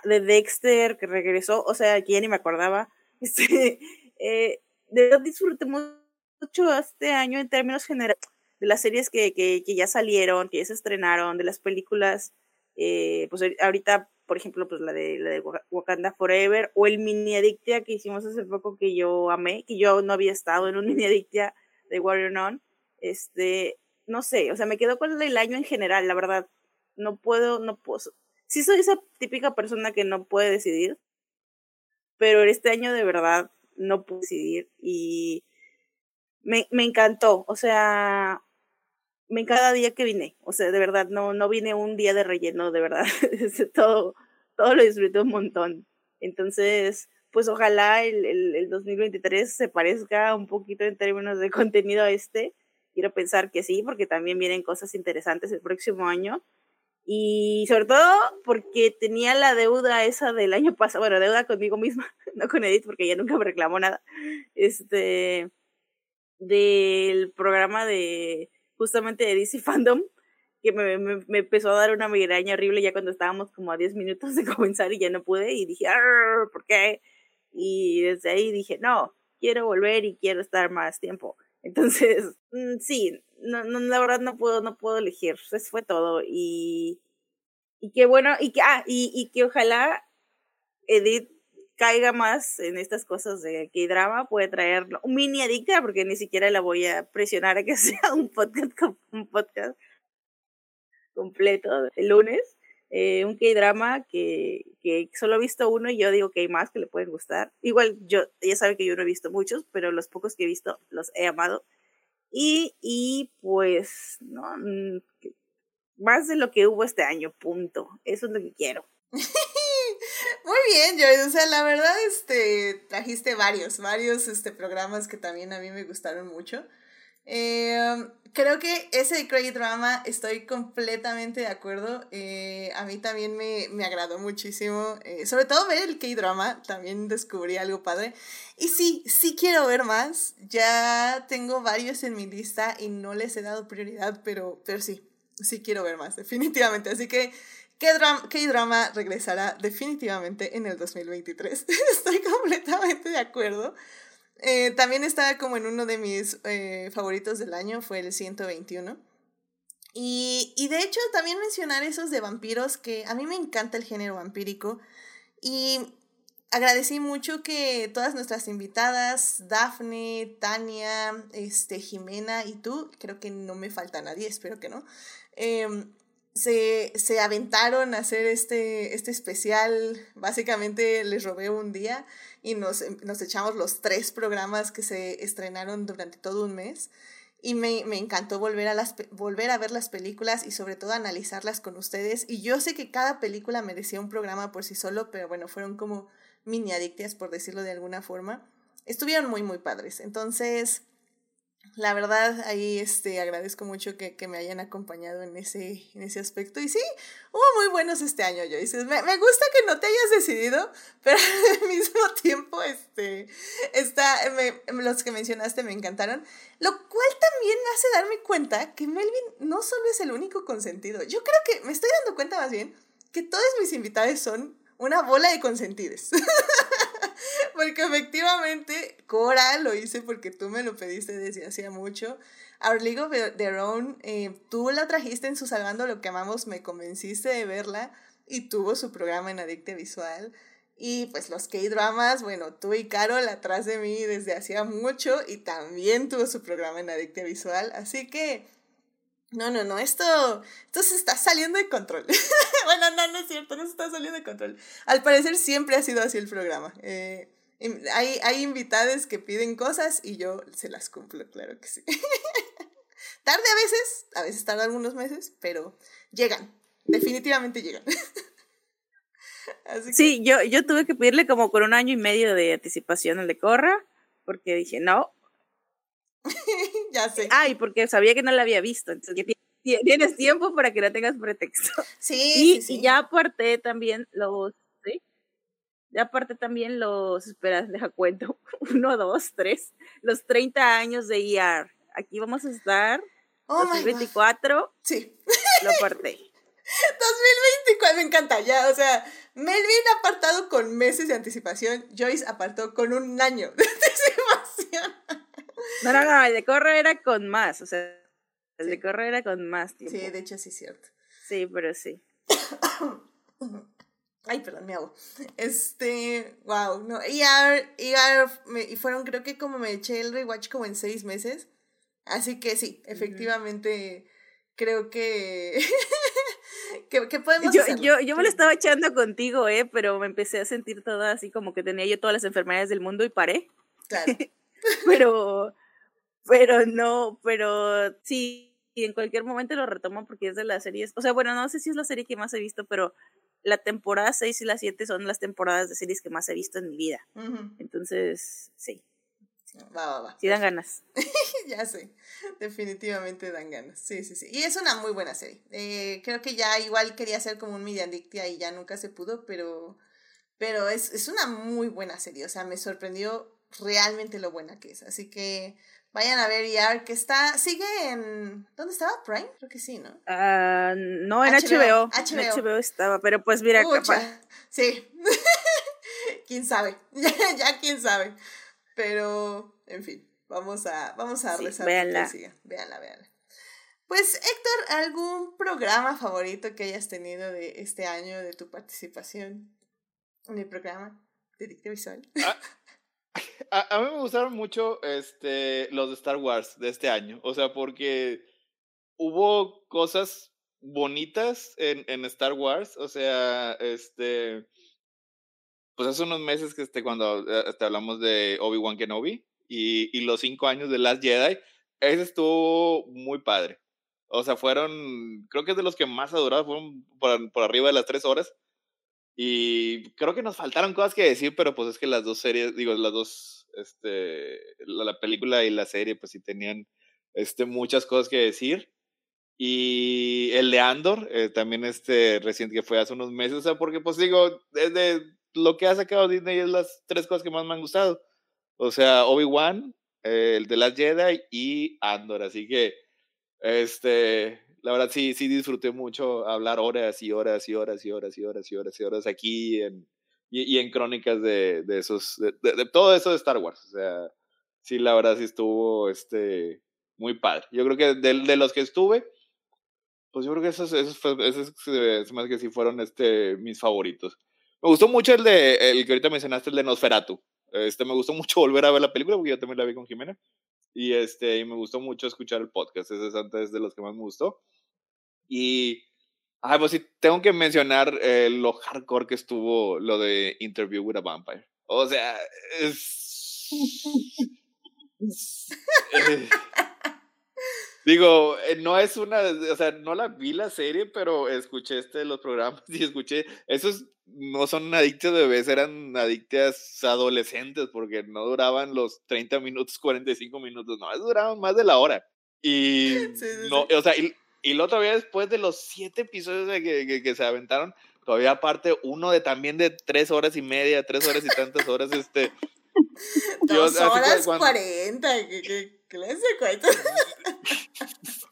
de Dexter que regresó, o sea, que ya ni me acordaba. Este, eh, de verdad disfruté mucho este año en términos generales de las series que, que, que, ya salieron, que ya se estrenaron, de las películas, eh, pues ahorita, por ejemplo, pues la de, la de Wakanda Forever o el mini adictia que hicimos hace poco que yo amé, que yo no había estado en un mini adictia de Warrior Non, este, no sé, o sea, me quedo con el año en general, la verdad, no puedo, no puedo, sí soy esa típica persona que no puede decidir, pero este año de verdad no pude decidir y me, me encantó, o sea, me cada día que vine, o sea, de verdad, no, no vine un día de relleno, de verdad, todo, todo lo disfruté un montón. Entonces, pues ojalá el, el, el, 2023 se parezca un poquito en términos de contenido a este. Quiero pensar que sí, porque también vienen cosas interesantes el próximo año. Y sobre todo porque tenía la deuda esa del año pasado, bueno, deuda conmigo misma, no con Edith, porque ella nunca me reclamó nada, este, del programa de, justamente de DC Fandom, que me, me, me, empezó a dar una migraña horrible ya cuando estábamos como a 10 minutos de comenzar y ya no pude y dije, ¿por qué? Y desde ahí dije, no, quiero volver y quiero estar más tiempo. Entonces, mm, sí, no, no, la verdad no puedo, no puedo elegir. Eso fue todo. Y, y qué bueno, y que, ah, y, y que ojalá Edith caiga más en estas cosas de que drama puede traer un mini adicta, porque ni siquiera la voy a presionar a que sea un podcast, un podcast completo el lunes. Eh, un K-drama que, que solo he visto uno y yo digo que hay más que le pueden gustar. Igual yo, ella sabe que yo no he visto muchos, pero los pocos que he visto los he amado. Y, y pues, no, mm, más de lo que hubo este año, punto. Eso es lo que quiero. Muy bien, Joy. O sea, la verdad, este, trajiste varios, varios este, programas que también a mí me gustaron mucho. Eh, creo que ese Crazy Drama estoy completamente de acuerdo. Eh, a mí también me, me agradó muchísimo. Eh, sobre todo ver el K-Drama, también descubrí algo padre. Y sí, sí quiero ver más. Ya tengo varios en mi lista y no les he dado prioridad, pero, pero sí, sí quiero ver más, definitivamente. Así que K-Drama regresará definitivamente en el 2023. estoy completamente de acuerdo. Eh, también estaba como en uno de mis eh, favoritos del año, fue el 121. Y, y de hecho también mencionar esos de vampiros, que a mí me encanta el género vampírico. Y agradecí mucho que todas nuestras invitadas, Dafne, Tania, este, Jimena y tú, creo que no me falta nadie, espero que no, em, se, se aventaron a hacer este, este especial. Básicamente les robé un día y nos, nos echamos los tres programas que se estrenaron durante todo un mes. Y me, me encantó volver a, las, volver a ver las películas y sobre todo analizarlas con ustedes. Y yo sé que cada película merecía un programa por sí solo, pero bueno, fueron como mini adictias, por decirlo de alguna forma. Estuvieron muy, muy padres. Entonces, la verdad, ahí este, agradezco mucho que, que, me hayan acompañado en ese, en ese aspecto. Y sí, hubo muy buenos este año, Joyce. Me, me gusta que no te hayas decidido, pero al mismo tiempo, este, está, me, los que mencionaste me encantaron. Lo cual también me hace darme cuenta que Melvin no solo es el único consentido. Yo creo que me estoy dando cuenta más bien que todos mis invitados son una bola de consentidos. porque efectivamente, Cora lo hice porque tú me lo pediste desde hacía mucho. Our League of Their Own, eh, tú la trajiste en su Salvando lo que amamos, me convenciste de verla y tuvo su programa en Adicte Visual. Y pues los K-dramas, bueno, tú y Carol atrás de mí desde hacía mucho y también tuvo su programa en Adicte Visual. Así que no, no, no, esto, esto se está saliendo de control. bueno, no, no es cierto, no se está saliendo de control. Al parecer siempre ha sido así el programa. Eh, hay, hay invitados que piden cosas y yo se las cumplo, claro que sí. Tarde a veces, a veces tarda algunos meses, pero llegan, definitivamente llegan. Sí, yo, yo tuve que pedirle como con un año y medio de anticipación al de Corra, porque dije, no, ya sé. Ah, y porque sabía que no la había visto. Entonces, tienes tiempo para que no tengas pretexto. Sí, y, sí, y ya aparté también los. Ya aparte también los. Espera, deja cuento. Uno, dos, tres. Los 30 años de ER. Aquí vamos a estar. Oh 2024. Sí. Lo aparté. 2024, me encanta, ya, o sea, Melvin ha apartado con meses de anticipación, Joyce apartó con un año de anticipación. No, no, no, el de Corre era con más, o sea, el Sí. de Corre era con más tiempo. Sí, de hecho sí es cierto. Sí, pero sí. Ay, perdón, me hago. Este, wow, no. Y, ahora- y, me- y fueron, creo que como me eché el rewatch como en seis meses. Así que sí, efectivamente, creo que, que, que podemos Yo, yo, yo me lo estaba echando contigo, ¿eh? Pero me empecé a sentir toda así como que tenía yo todas las enfermedades del mundo y paré. Claro. Pero, pero no, pero sí, y en cualquier momento lo retomo porque es de las series. O sea, bueno, no sé si es la serie que más he visto, pero la temporada 6 y la 7 son las temporadas de series que más he visto en mi vida. Entonces, sí, Va, va, va. sí dan ganas. Ya sé, definitivamente dan ganas. Sí, sí, sí. Y es una muy buena serie. Eh, creo que ya igual quería hacer como un Mediandictia y ya nunca se pudo, pero, pero es, es una muy buena serie. O sea, me sorprendió realmente lo buena que es. Así que vayan a ver ER, que está, sigue en... ¿Dónde estaba? ¿Prime? Creo que sí, ¿no? Ah, no, en HBO, HBO. En HBO. HBO estaba, pero pues mira, Pucha, capaz. Sí. quién sabe. Ya, ya quién sabe. Pero, en fin, vamos a, vamos a Sí, rezar. véanla. Véanla, véanla. Pues, Héctor, ¿algún programa favorito que hayas tenido de este año de tu participación en el programa de Dicte Visual? A, a mí me gustaron mucho este, los de Star Wars de este año. O sea, porque hubo cosas bonitas en, en Star Wars. O sea, este. Pues hace unos meses que este, cuando eh, este, hablamos de Obi-Wan Kenobi y, y los cinco años de Last Jedi, ese estuvo muy padre. O sea, fueron, creo que es de los que más ha durado, fueron por, por arriba de las tres horas. Y creo que nos faltaron cosas que decir, pero pues es que las dos series, digo, las dos, este, la, la película y la serie, pues sí tenían, este, muchas cosas que decir. Y el de Andor, eh, también este reciente que fue hace unos meses, o sea, porque pues digo, desde lo que ha sacado Disney es las tres cosas que más me han gustado. O sea, Obi-Wan, eh, el de las Jedi y Andor, así que, este, la verdad sí, sí disfruté mucho hablar horas y horas y horas y horas y horas y horas y horas aquí en, y, y en crónicas de, de esos, de, de- de todo eso de Star Wars. O sea, sí, la verdad sí estuvo este, muy padre. Yo creo que de, los que estuve, pues yo creo que esos, esos, esos me hace que sí fueron este, mis favoritos. Me gustó mucho el de, el que ahorita mencionaste, el de Nosferatu. Este, me gustó mucho volver a ver la película porque yo también la vi con Jimena. Y este, y me gustó mucho escuchar el podcast. Ese es antes de los que más me gustó. Y, ah, pues sí, tengo que mencionar eh, lo hardcore que estuvo lo de Interview with a Vampire. O sea, es. eh, Digo, eh, no es una, o sea, no la vi la serie, pero escuché este los programas y escuché, esos no son adictos de bebés, eran adictas adolescentes porque no duraban los 30 minutos, 45 minutos, no, duraban más de la hora. Y Sí, sí, no, sí. o sea, y, y luego todavía después de los siete episodios de que, que, que se aventaron, todavía aparte uno de también de tres horas y media, tres horas y tantas horas, este, Dos cu- horas cuarenta. ¿Qué, qué clase de cuarenta?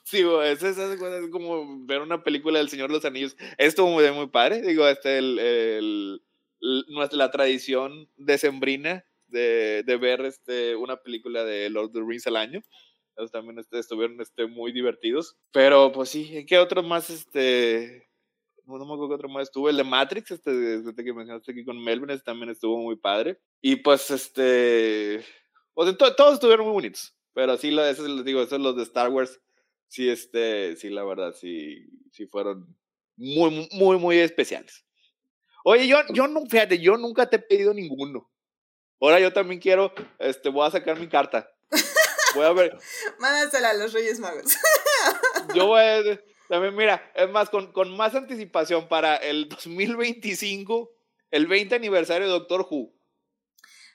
Sí, es, es, es como ver una película del Señor de los Anillos. Estuvo muy, muy padre. Digo, este, el, el- el- la tradición decembrina de, de ver este, una película de Lord of the Rings al año. Esos también este, estuvieron este, muy divertidos. Pero, pues sí, ¿qué otro más? Este, no, me acuerdo qué otro más estuvo. El de Matrix, este, este que mencionaste aquí con Melvin, ese también estuvo muy padre. Y pues, este, o sea, to- todos estuvieron muy bonitos. Pero sí, lo, esos, les digo, esos los de Star Wars sí, este, sí, la verdad, sí, sí fueron muy, muy, muy especiales. Oye, yo, yo no, fíjate, yo nunca te he pedido ninguno. Ahora yo también quiero, este, voy a sacar mi carta. Voy a ver, Mándasela a los Reyes Magos. yo voy a, también, mira, es más, con, con más anticipación para el 2025, el 20 aniversario de Doctor Who.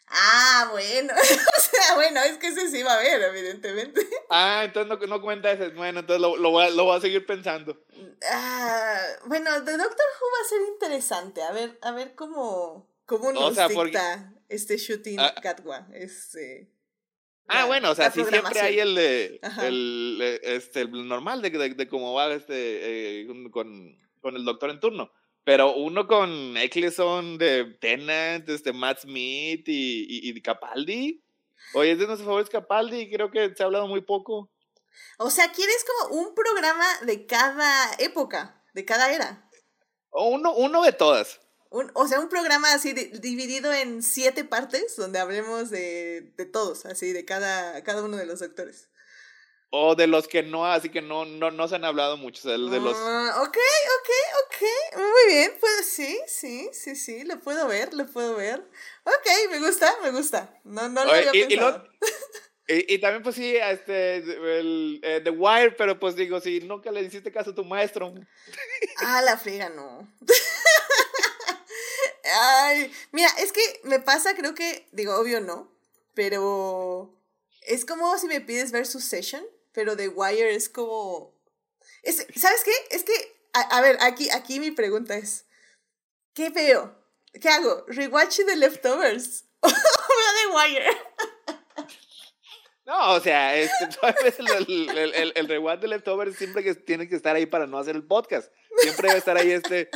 Ah, bueno. o sea, bueno, es que ese sí va a haber, evidentemente. Ah, entonces no, no cuenta ese. Bueno, entonces lo, lo, voy a, lo voy a seguir pensando. Ah, bueno, de Doctor Who va a ser interesante. A ver, a ver cómo, cómo nos sea, porque- dicta este shooting Ah. Gatwa. Este, Ah, la- bueno, o sea, sí siempre hay el, de, el, eh, este, el normal de, de, de cómo va este, eh, con- con, el doctor en turno. Pero uno con Eccleston de Tennant, este, Matt Smith y, y, y Capaldi. Oye, es de nuestros favoritos Capaldi creo que se ha hablado muy poco. O sea, quieres como un programa de cada época, de cada era. O uno, uno de todas. Un- o sea, un programa así di- dividido en siete partes donde hablemos de, de todos, así, de cada, cada uno de los doctores. O de los que no, así que no, no, no se han hablado mucho. O sea, de los. Ah, ok, ok, ok. Muy bien, pues sí, sí, sí, sí, lo puedo ver, lo puedo ver. Ok, me gusta, me gusta. No, no lo Oye, había y- y lo- pensado. Y, y también, pues sí, este, el, eh, The Wire, pero pues digo, si nunca le hiciste caso a tu maestro. Ah, la friega, no. Ay, mira, es que me pasa, creo que, digo, obvio no, pero es como si me pides ver Succession, pero The Wire es como... Es, ¿Sabes qué? Es que, a, ver, aquí, aquí mi pregunta es, ¿qué veo? ¿Qué hago? ¿Rewatch The Leftovers? ¿O The Wire? No, o sea, el, el, el, el rewatch de siempre que tiene que estar ahí para no hacer el podcast. Siempre debe estar ahí este,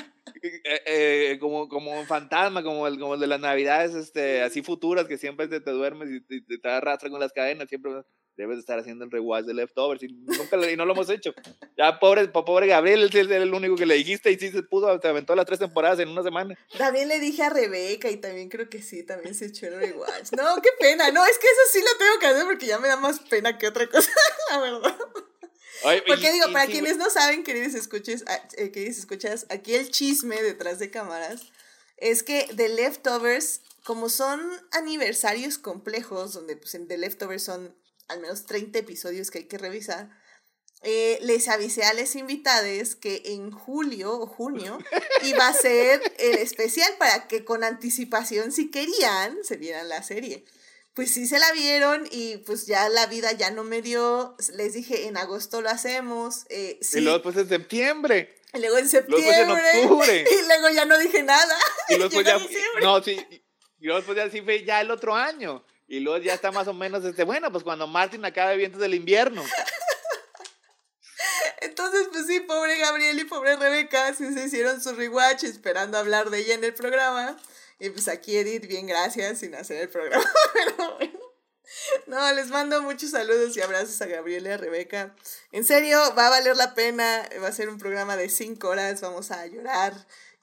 eh, eh, como, como un fantasma, como el, como el de las navidades, este, así futuras, que siempre te, te duermes y te, te, te arrastran con las cadenas, siempre debes de estar haciendo el rewatch de Leftovers y, nunca lo, y no lo hemos hecho. Ya, pobre, pobre Gabriel, él es el único que le dijiste y sí se pudo, se aventó las tres temporadas en una semana. También le dije a Rebeca y también creo que sí, también se echó el rewatch. No, qué pena. No, es que eso sí lo tengo que hacer porque ya me da más pena que otra cosa, la verdad. Oye, Porque y- digo, y para sí, quienes no saben, queridos escuches, eh, queridos escuchas, aquí el chisme detrás de cámaras es que The Leftovers, como son aniversarios complejos, donde pues en The Leftovers son al menos 30 episodios que hay que revisar, eh, les avisé a los invitados que en julio o junio iba a ser el especial para que con anticipación, si querían, se vieran la serie. Pues sí se la vieron y pues ya la vida ya no me dio. Les dije, en agosto lo hacemos. eh, sí. Y luego después en septiembre. Y luego en Luego en septiembre. octubre. Y luego ya no dije nada. Y luego Llegó ya, no, sí, y luego después ya sí fue ya el otro año. Y luego ya está más o menos este, bueno, pues cuando Martin acabe vientos del invierno. Entonces, pues sí, pobre Gabriel y pobre Rebeca, sí se hicieron su rewatch esperando hablar de ella en el programa. Y pues aquí Edith, bien gracias, sin hacer el programa. No, les mando muchos saludos y abrazos a Gabriel y a Rebeca. En serio, va a valer la pena. Va a ser un programa de cinco horas. Vamos a llorar,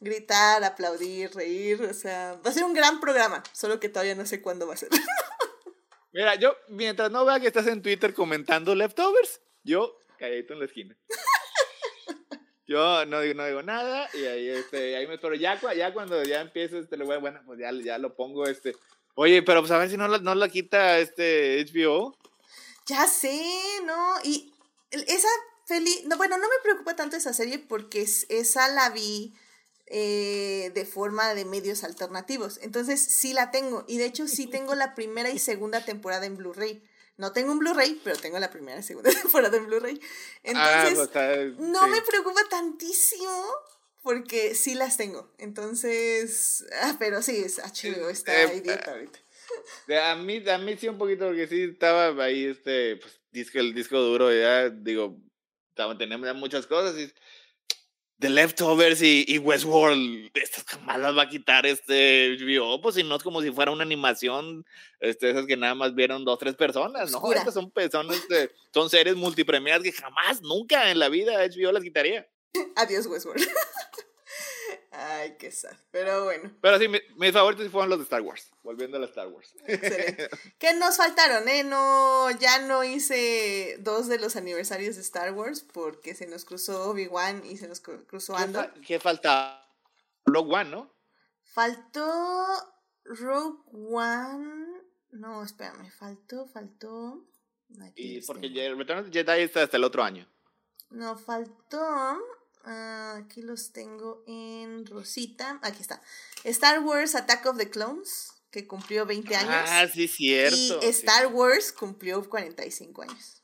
gritar, aplaudir, reír. O sea, va a ser un gran programa. Solo que todavía no sé cuándo va a ser. Mira, yo, mientras no vea que estás en Twitter comentando leftovers, yo calladito en la esquina. Yo no digo, no digo nada y ahí, este, ahí me espero. Ya, cu- ya cuando ya empiece, este, lo voy a- bueno, pues ya, ya lo pongo, este. Oye, pero pues a ver si no la, no la quita este HBO. Ya sé, ¿no? Y esa peli, no, bueno, no me preocupa tanto esa serie porque es- esa la vi eh, de forma de medios alternativos. Entonces sí la tengo. Y de hecho sí tengo la primera y segunda temporada en Blu-ray. No tengo un Blu-ray, pero tengo la primera y segunda temporada en Blu-ray. Ah, Entonces, pues, está- no sí. me preocupa tantísimo porque sí las tengo. Entonces, ah, pero sí, es HBO, está Eh, idiota ahorita. De- A mí, a mí sí un poquito, porque sí estaba ahí este, pues, disco, el disco duro, ya digo, ya muchas cosas y The Leftovers y, y Westworld, estas jamás las va a quitar este HBO, pues si no es como si fuera una animación, este, esas que nada más vieron dos, tres personas, ¿no? Estas son, pe- son, este, son series multipremiadas que jamás, nunca en la vida HBO las quitaría. Adiós, Westworld. Ay, qué sad. Pero bueno, Pero sí, mi- mis favoritos fueron los de Star Wars, volviendo a las Star Wars. excelente. ¿Qué nos faltaron, eh? No, ya no hice dos de los aniversarios de Star Wars porque se nos cruzó Obi-Wan y se nos cru- cruzó ¿Qué, Andor. fa- qué falta? Rogue One, ¿no? Faltó Rogue One. No, espérame, faltó, faltó. Aquí Y los porque tengo. Return of the Jedi está hasta el otro año. No, faltó. Ah, aquí los tengo en Rosita. Aquí está. Star Wars Attack of the Clones, que cumplió 20 años. Ah, sí, cierto. y Star Wars cumplió 45 años.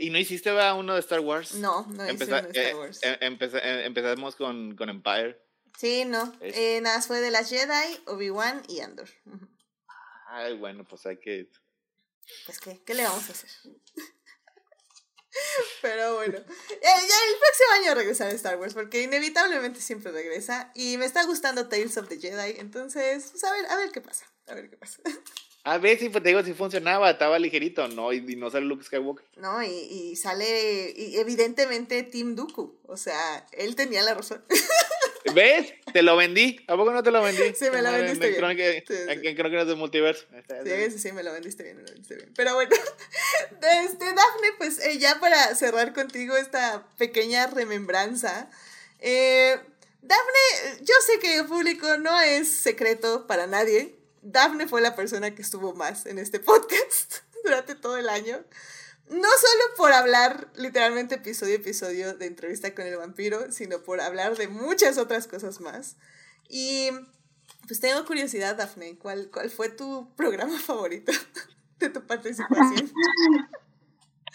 ¿Y no hiciste uno de Star Wars? No, no hice uno de Star eh, Wars. eh, empeza- eh, empezamos con, con Empire. sí, no. Eh, nada, más fue de las Jedi, Obi-Wan y Andor. Ay, bueno, pues hay que. Pues, ¿qué, ¿qué le vamos a hacer? Pero bueno, eh, ya el próximo año regresará a Star Wars, porque inevitablemente siempre regresa. Y me está gustando Tales of the Jedi, entonces, pues a ver, a ver qué pasa. A ver qué pasa. A ver si pues, te digo si funcionaba, estaba ligerito, no, y, y no sale Luke Skywalker. No, y, y sale, y evidentemente, Tim Dooku. O sea, él tenía la razón. ¿Ves? Te lo vendí. ¿A poco no te lo vendí? Sí, me lo En- vendiste en bien. Sí, sí. En, en Crónicas del Multiverso. Sí, sí, sí, me lo vendiste bien, me lo vendiste bien. Pero bueno, este, Dafne, pues eh, ya para cerrar contigo esta pequeña remembranza. eh, Dafne, yo sé que el público no es secreto para nadie. Dafne fue la persona que estuvo más en este podcast durante todo el año. No solo por hablar literalmente episodio a episodio de entrevista con el vampiro, sino por hablar de muchas otras cosas más. Y pues tengo curiosidad, Dafne, ¿cuál, cuál fue tu programa favorito de tu participación?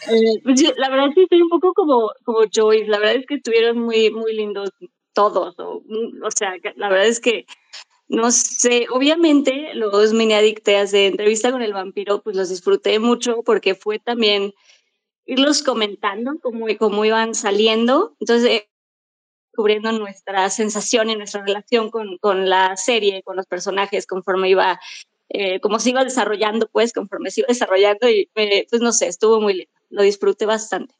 Eh, pues yo, la verdad es que estoy un poco como, como Joyce, la verdad es que estuvieron muy, muy lindos todos, o, o sea, la verdad es que, no sé, obviamente los mini adicteas de entrevista con el vampiro, pues los disfruté mucho porque fue también irlos comentando cómo, cómo iban saliendo, entonces eh, cubriendo nuestra sensación y nuestra relación con, con la serie, con los personajes, conforme iba, eh, como se iba desarrollando, pues, conforme se iba desarrollando, y eh, pues no sé, estuvo muy lindo, lo disfruté bastante.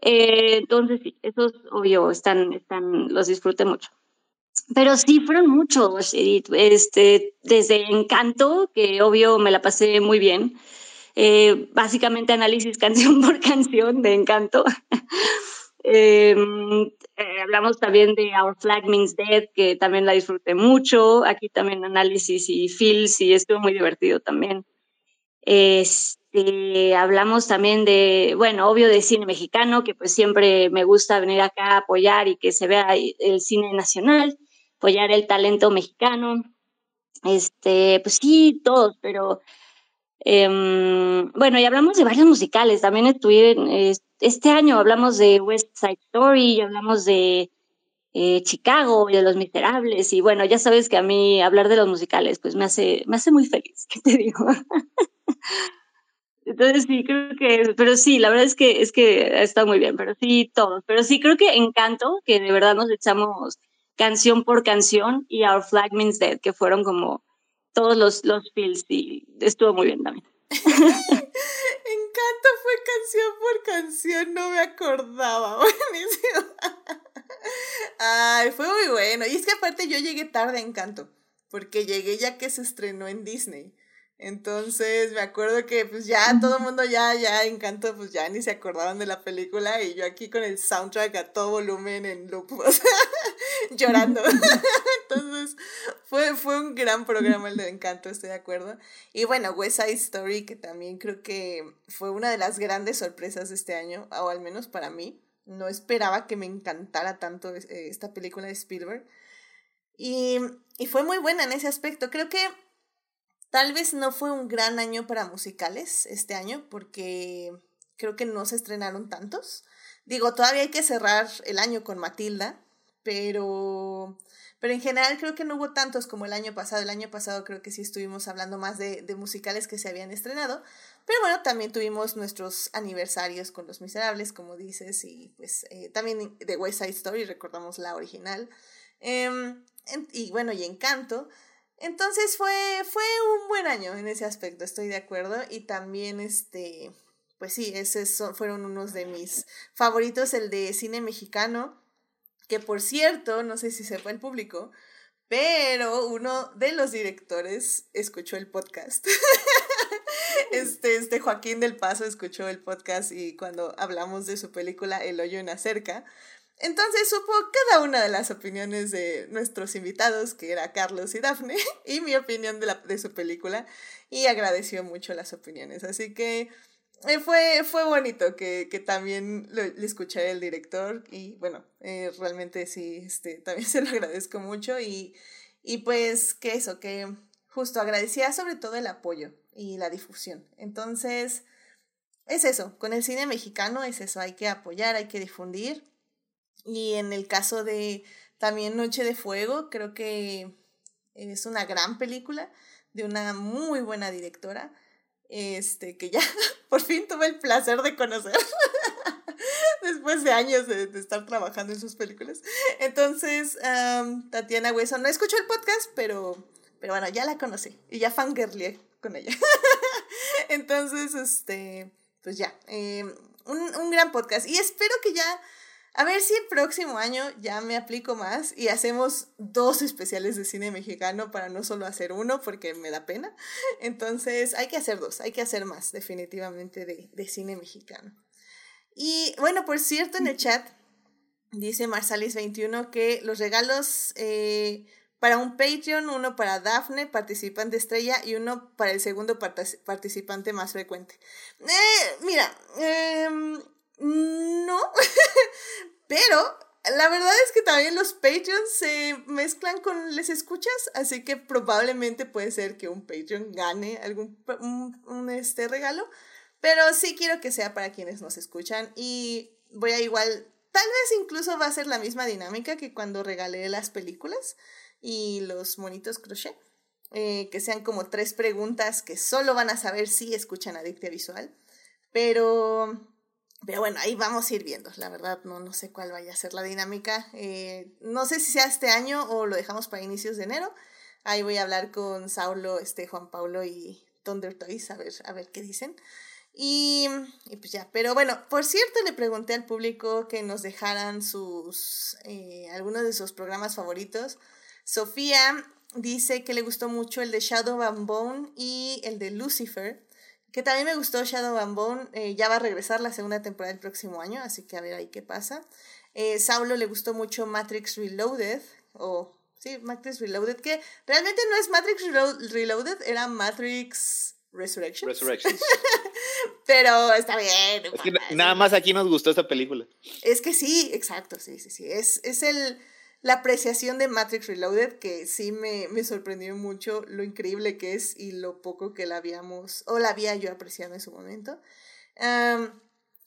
Eh, entonces, sí, esos, obvio, están, están, los disfruté mucho. Pero sí, fueron muchos. Este, desde Encanto, que obvio me la pasé muy bien. Eh, básicamente análisis canción por canción de Encanto. Eh, eh, hablamos también de Our Flag Means Dead, que también la disfruté mucho. Aquí también análisis y feels, y estuvo muy divertido también. Este, hablamos también de, bueno, obvio de cine mexicano, que pues siempre me gusta venir acá a apoyar y que se vea el cine nacional, apoyar el talento mexicano. Este, pues sí, todos, pero em, bueno, y hablamos de varios musicales. También estuvieron, eh, este año hablamos de West Side Story, hablamos de eh, Chicago de Los Miserables. Y bueno, ya sabes que a mí hablar de los musicales, pues me hace, me hace muy feliz, ¿qué te digo? Entonces sí, creo que, pero sí, la verdad es que es que está muy bien, pero sí, todos. Pero sí, creo que Encanto, que de verdad nos echamos canción por canción, y Our Flag Means Dead, que fueron como todos los, los feels, y estuvo muy bien también. Encanto fue canción por canción, no me acordaba. Buenísimo. Ay, fue muy bueno. Y es que aparte yo llegué tarde a Encanto, porque llegué ya que se estrenó en Disney. Entonces me acuerdo que pues ya todo el mundo ya, ya Encanto, pues ya ni se acordaban de la película y yo aquí con el soundtrack a todo volumen en loop, o sea, llorando. Entonces fue, fue un gran programa el de Encanto, estoy de acuerdo. Y bueno, West Side Story, que también creo que fue una de las grandes sorpresas de este año, o al menos para mí. No esperaba que me encantara tanto eh, esta película de Spielberg. Y, y fue muy buena en ese aspecto. Creo que tal vez no fue un gran año para musicales este año, porque creo que no se estrenaron tantos. Digo, todavía hay que cerrar el año con Matilda, pero, pero en general creo que no hubo tantos como el año pasado. El año pasado creo que sí estuvimos hablando más de, de musicales que se habían estrenado. Pero bueno, también tuvimos nuestros aniversarios con Los Miserables, como dices, y pues eh, también de West Side Story, recordamos la original. Eh, y bueno, y Encanto. Entonces fue, fue un buen año en ese aspecto, estoy de acuerdo. Y también, este, pues sí, esos fueron unos de mis favoritos, el de cine mexicano, que por cierto, no sé si sepa el público, pero uno de los directores escuchó el podcast. Este, este Joaquín del Paso escuchó el podcast y cuando hablamos de su película El hoyo en la cerca, entonces supo cada una de las opiniones de nuestros invitados, que era Carlos y Dafne, y mi opinión de, la, de su película, y agradeció mucho las opiniones. Así que eh, fue, fue bonito que, que también lo, le escuché el director, y bueno, eh, realmente sí, este, también se lo agradezco mucho, y, y pues que eso, que justo agradecía sobre todo el apoyo y la difusión. Entonces, es eso, con el cine mexicano es eso, hay que apoyar, hay que difundir. Y en el caso de también Noche de Fuego, creo que es una gran película de una muy buena directora, este, que ya por fin tuve el placer de conocer. Después de años de, de estar trabajando en sus películas. Entonces, am, Tatiana Hueso no escuchó el podcast, pero, pero bueno, ya la conocí. Y ya fangirleé con ella. Entonces, este, pues ya. eh, un, un gran podcast. Y espero que ya. A ver si el próximo año ya me aplico más y hacemos dos especiales de cine mexicano para no solo hacer uno porque me da pena. Entonces hay que hacer dos, hay que hacer más definitivamente de, de cine mexicano. Y bueno, por cierto, en el chat dice Marsalis21 que los regalos eh, para un Patreon, uno para Dafne, participante estrella, y uno para el segundo partic- participante más frecuente. Eh, mira, em, no, pero la verdad es que también los Patreons se mezclan con les escuchas, así que probablemente puede ser que un Patreon gane algún un, un, este regalo, pero sí quiero que sea para quienes nos escuchan y voy a igual, tal vez incluso va a ser la misma dinámica que cuando regalé las películas y los monitos crochet, eh, que sean como tres preguntas que solo van a saber si escuchan Adictia Visual, pero pero bueno, ahí vamos a ir viendo. La verdad, no, no sé cuál vaya a ser la dinámica. Eh, no sé si sea este año o lo dejamos para inicios de enero. Ahí voy a hablar con Saulo, este, Juan Pablo y Thunder Toys a ver, a ver qué dicen. Y, pues ya, pero bueno, por cierto, le pregunté al público que nos dejaran sus, eh, algunos de sus programas favoritos. Sofía dice que le gustó mucho el de Shadow and y el de Lucifer que también me gustó Shadow and Bone, eh, ya va a regresar la segunda temporada el próximo año, así que a ver ahí qué pasa. Eh, Saulo le gustó mucho Matrix Reloaded, o sí, Matrix Reloaded, que realmente no es Matrix Relo- Reloaded, era Matrix Resurrection. Resurrections. Pero está bien. Es que nada más aquí nos gustó esta película. Es que sí, exacto, sí, sí, sí. Es, es el, la apreciación de Matrix Reloaded que sí me, me sorprendió mucho lo increíble que es y lo poco que la habíamos, o la había yo apreciado en su momento.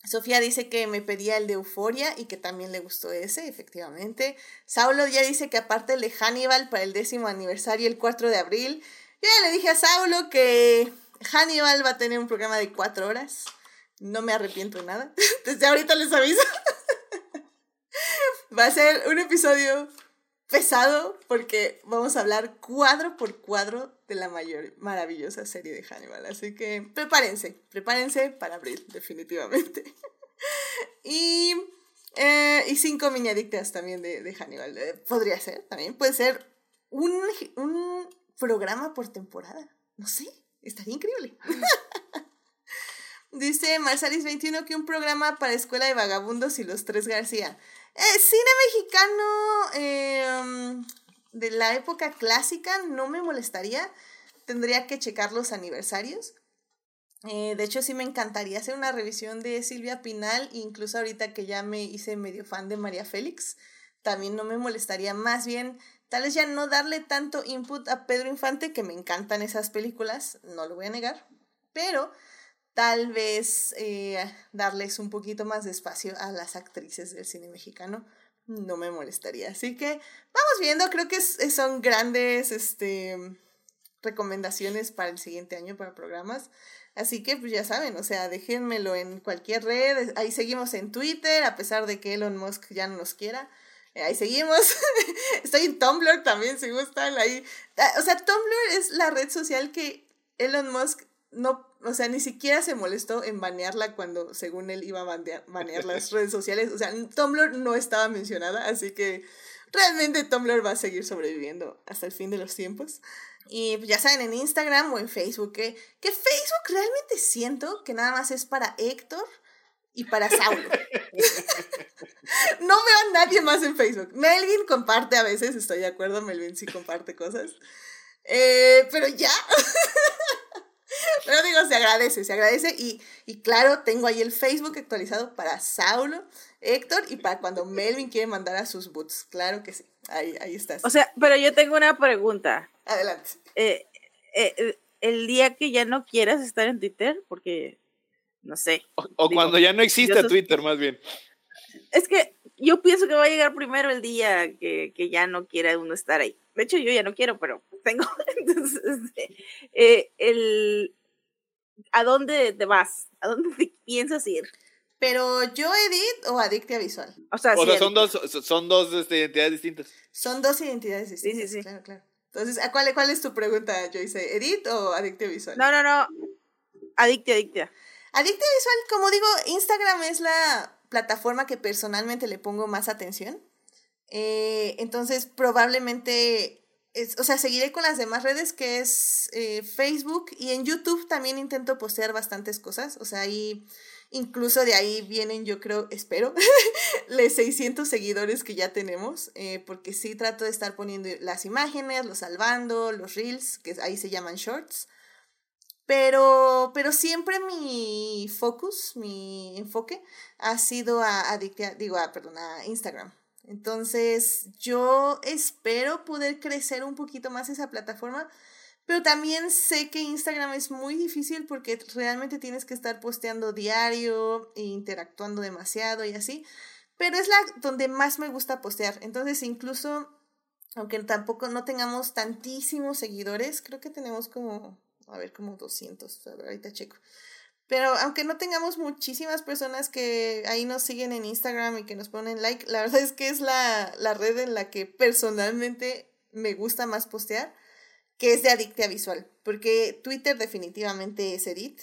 Sofía dice que me pedía el de Euforia y que también le gustó ese, efectivamente. Saulo ya dice que aparte el de Hannibal para el décimo aniversario, el 4 de abril. Yo ya le dije a Saulo que Hannibal va a tener un programa de cuatro horas. No me arrepiento de nada. Desde ahorita les aviso. Va a ser un episodio pesado porque vamos a hablar cuadro por cuadro de la mayor maravillosa serie de Hannibal. Así que prepárense, prepárense para abril, definitivamente. y, eh, y cinco mini adictas también de, de Hannibal. Eh, podría ser también. Puede ser un, un programa por temporada. No sé, estaría increíble. Dice Marsalis21 que un programa para Escuela de Vagabundos y los Tres García. Eh, cine mexicano eh, de la época clásica no me molestaría. Tendría que checar los aniversarios. Eh, de hecho, sí me encantaría hacer una revisión de Silvia Pinal, incluso ahorita que ya me hice medio fan de María Félix, también no me molestaría. Más bien, tal vez ya no darle tanto input a Pedro Infante, que me encantan esas películas, no lo voy a negar, pero tal vez eh, darles un poquito más de espacio a las actrices del cine mexicano no me molestaría. Así que vamos viendo, creo que son grandes este, recomendaciones para el siguiente año para programas. Así que pues ya saben, o sea, déjenmelo en cualquier red, ahí seguimos en Twitter, a pesar de que Elon Musk ya no nos quiera. Eh, Ahí seguimos. Estoy en Tumblr también, si gustan. Ahí. Ah, O sea, Tumblr es la red social que Elon Musk no, o sea, ni siquiera se molestó en banearla cuando, según él, iba a banear, banear las redes sociales. O sea, Tumblr no estaba mencionada, así que realmente Tumblr va a seguir sobreviviendo hasta el fin de los tiempos. Y pues, ya saben, en Instagram o en Facebook, que, que Facebook realmente siento que nada más es para Héctor y para Saulo. no veo a nadie más en Facebook. Melvin comparte a veces, estoy de acuerdo, Melvin sí comparte cosas. Eh, pero ya. Pero digo, se agradece, se agradece. Y, y claro, tengo ahí el Facebook actualizado para Saulo, Héctor y para cuando Melvin quiere mandar a sus boots. Claro que sí. Ahí, ahí estás. O sea, pero yo tengo una pregunta. Adelante. Eh, eh, eh, el día que ya no quieras estar en Twitter, porque no sé. O, o Digo, cuando ya no existe yo sos- Twitter, más bien. Es que yo pienso que va a llegar primero el día que, que ya no quiera uno estar ahí. De hecho, yo ya no quiero, pero tengo. Entonces, este, eh, el, ¿a dónde te vas? ¿A dónde te piensas ir? Pero yo Edith o Adictia Visual. O sea, O sí, sea, son dos, son dos este, identidades distintas. Son dos identidades sí, distintas. sí. Claro, claro. Entonces, ¿a cuál, ¿cuál es tu pregunta, Joyce? ¿Edith o Adictia Visual? No, no, no. Adictia, adictia. Adictia Visual, como digo, Instagram es la plataforma que personalmente le pongo más atención. Eh, entonces, probablemente, es, o sea, seguiré con las demás redes que es eh, Facebook y en YouTube también intento postear bastantes cosas. O sea, ahí, incluso de ahí vienen, yo creo, espero, los 600 seguidores que ya tenemos, eh, porque sí trato de estar poniendo las imágenes, los salvando, los reels, que ahí se llaman shorts. Pero, pero siempre mi focus, mi enfoque, ha sido a, Adictia, digo, a, perdón, a Instagram. Entonces, yo espero poder crecer un poquito más esa plataforma, pero también sé que Instagram es muy difícil porque realmente tienes que estar posteando diario e interactuando demasiado y así. Pero es la donde más me gusta postear. Entonces, incluso, aunque tampoco no tengamos tantísimos seguidores, creo que tenemos como a ver, como 200, a ver, ahorita checo. Pero aunque no tengamos muchísimas personas que ahí nos siguen en Instagram y que nos ponen like, la verdad es que es la, la red en la que personalmente me gusta más postear, que es de Adictia Visual, porque Twitter definitivamente es Edit,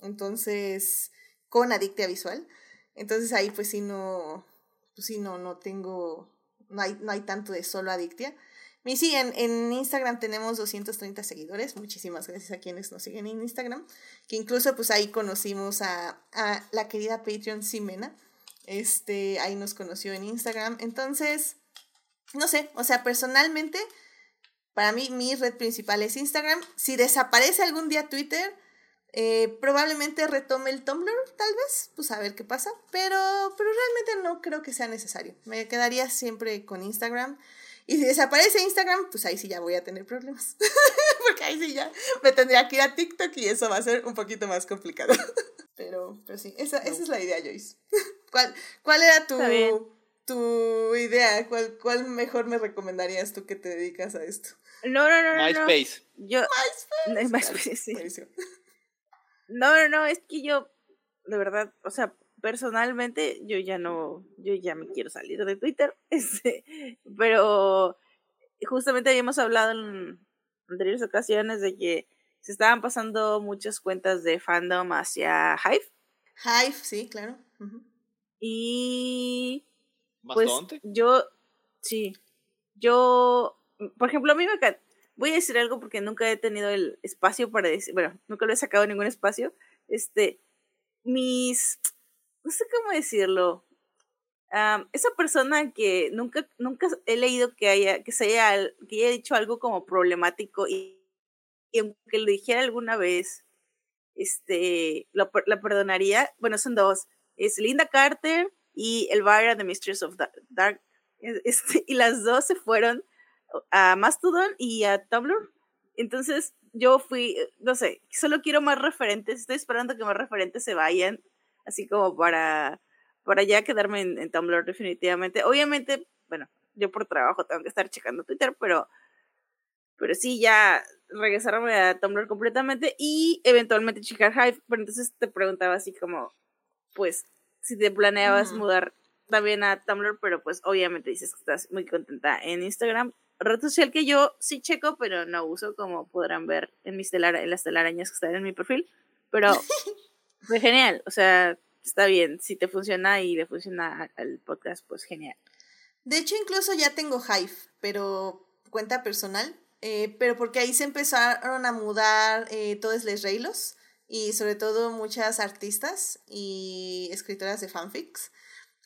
entonces con Adictia Visual, entonces ahí pues sí no, pues sí no, no tengo, no hay, no hay tanto de solo Adictia. Y sí, en, en, Instagram tenemos 230 seguidores. Muchísimas gracias a quienes nos siguen en Instagram. Que incluso pues ahí conocimos a, a la querida Patreon Simena. Este, ahí nos conoció en Instagram. Entonces, no sé, o sea, personalmente, para mí mi red principal es Instagram. Si desaparece algún día Twitter, eh, probablemente retome el Tumblr, tal vez, pues a ver qué pasa. Pero, pero realmente no creo que sea necesario. Me quedaría siempre con Instagram. Y si desaparece Instagram, pues ahí sí ya voy a tener problemas. Porque ahí sí ya me tendría que ir a TikTok y eso va a ser un poquito más complicado. pero, pero sí, esa, esa es la idea, Joyce. ¿Cuál, cuál era tu, tu idea? ¿Cuál, ¿Cuál mejor me recomendarías tú que te dedicas a esto? No, no, no, no. MySpace. No. Yo, MySpace. MySpace, sí. No, no, no, es que yo, de verdad, o sea, personalmente yo ya no, yo ya me quiero salir de Twitter, este, pero justamente habíamos hablado en anteriores ocasiones de que se estaban pasando muchas cuentas de fandom hacia Hive. Hive, sí, claro. Uh -huh. Y pues ¿Bastante? yo, sí, yo, por ejemplo, a mí me voy a decir algo porque nunca he tenido el espacio para decir, bueno, nunca lo he sacado en ningún espacio, este, mis no sé cómo decirlo. Um, esa persona que nunca, nunca he leído que haya, que se haya, que haya dicho algo como problemático y, y aunque lo dijera alguna vez, este, lo, la perdonaría. Bueno, son dos. Es Linda Carter y Elvira, The Mistress of Dark. Este, y las dos se fueron a Mastodon y a Tumblr. Entonces yo fui, no sé, solo quiero más referentes. Estoy esperando que más referentes se vayan así como para, para ya quedarme en, en, Tumblr definitivamente. Obviamente, bueno, yo por trabajo tengo que estar checando Twitter, pero, pero sí ya regresarme a Tumblr completamente y eventualmente checar Hive, pero entonces te preguntaba así como, pues, si te planeabas mudar también a Tumblr, pero pues obviamente dices que estás muy contenta en Instagram. Red social que yo sí checo, pero no uso, como podrán ver en, mis telar en las telarañas que están en mi perfil. Pero fue genial, o sea, está bien, si te funciona y le funciona al podcast, pues genial. De hecho, incluso ya tengo Hive, pero cuenta personal, eh, pero porque ahí se empezaron a mudar eh, todos los reilos y sobre todo muchas artistas y escritoras de fanfics.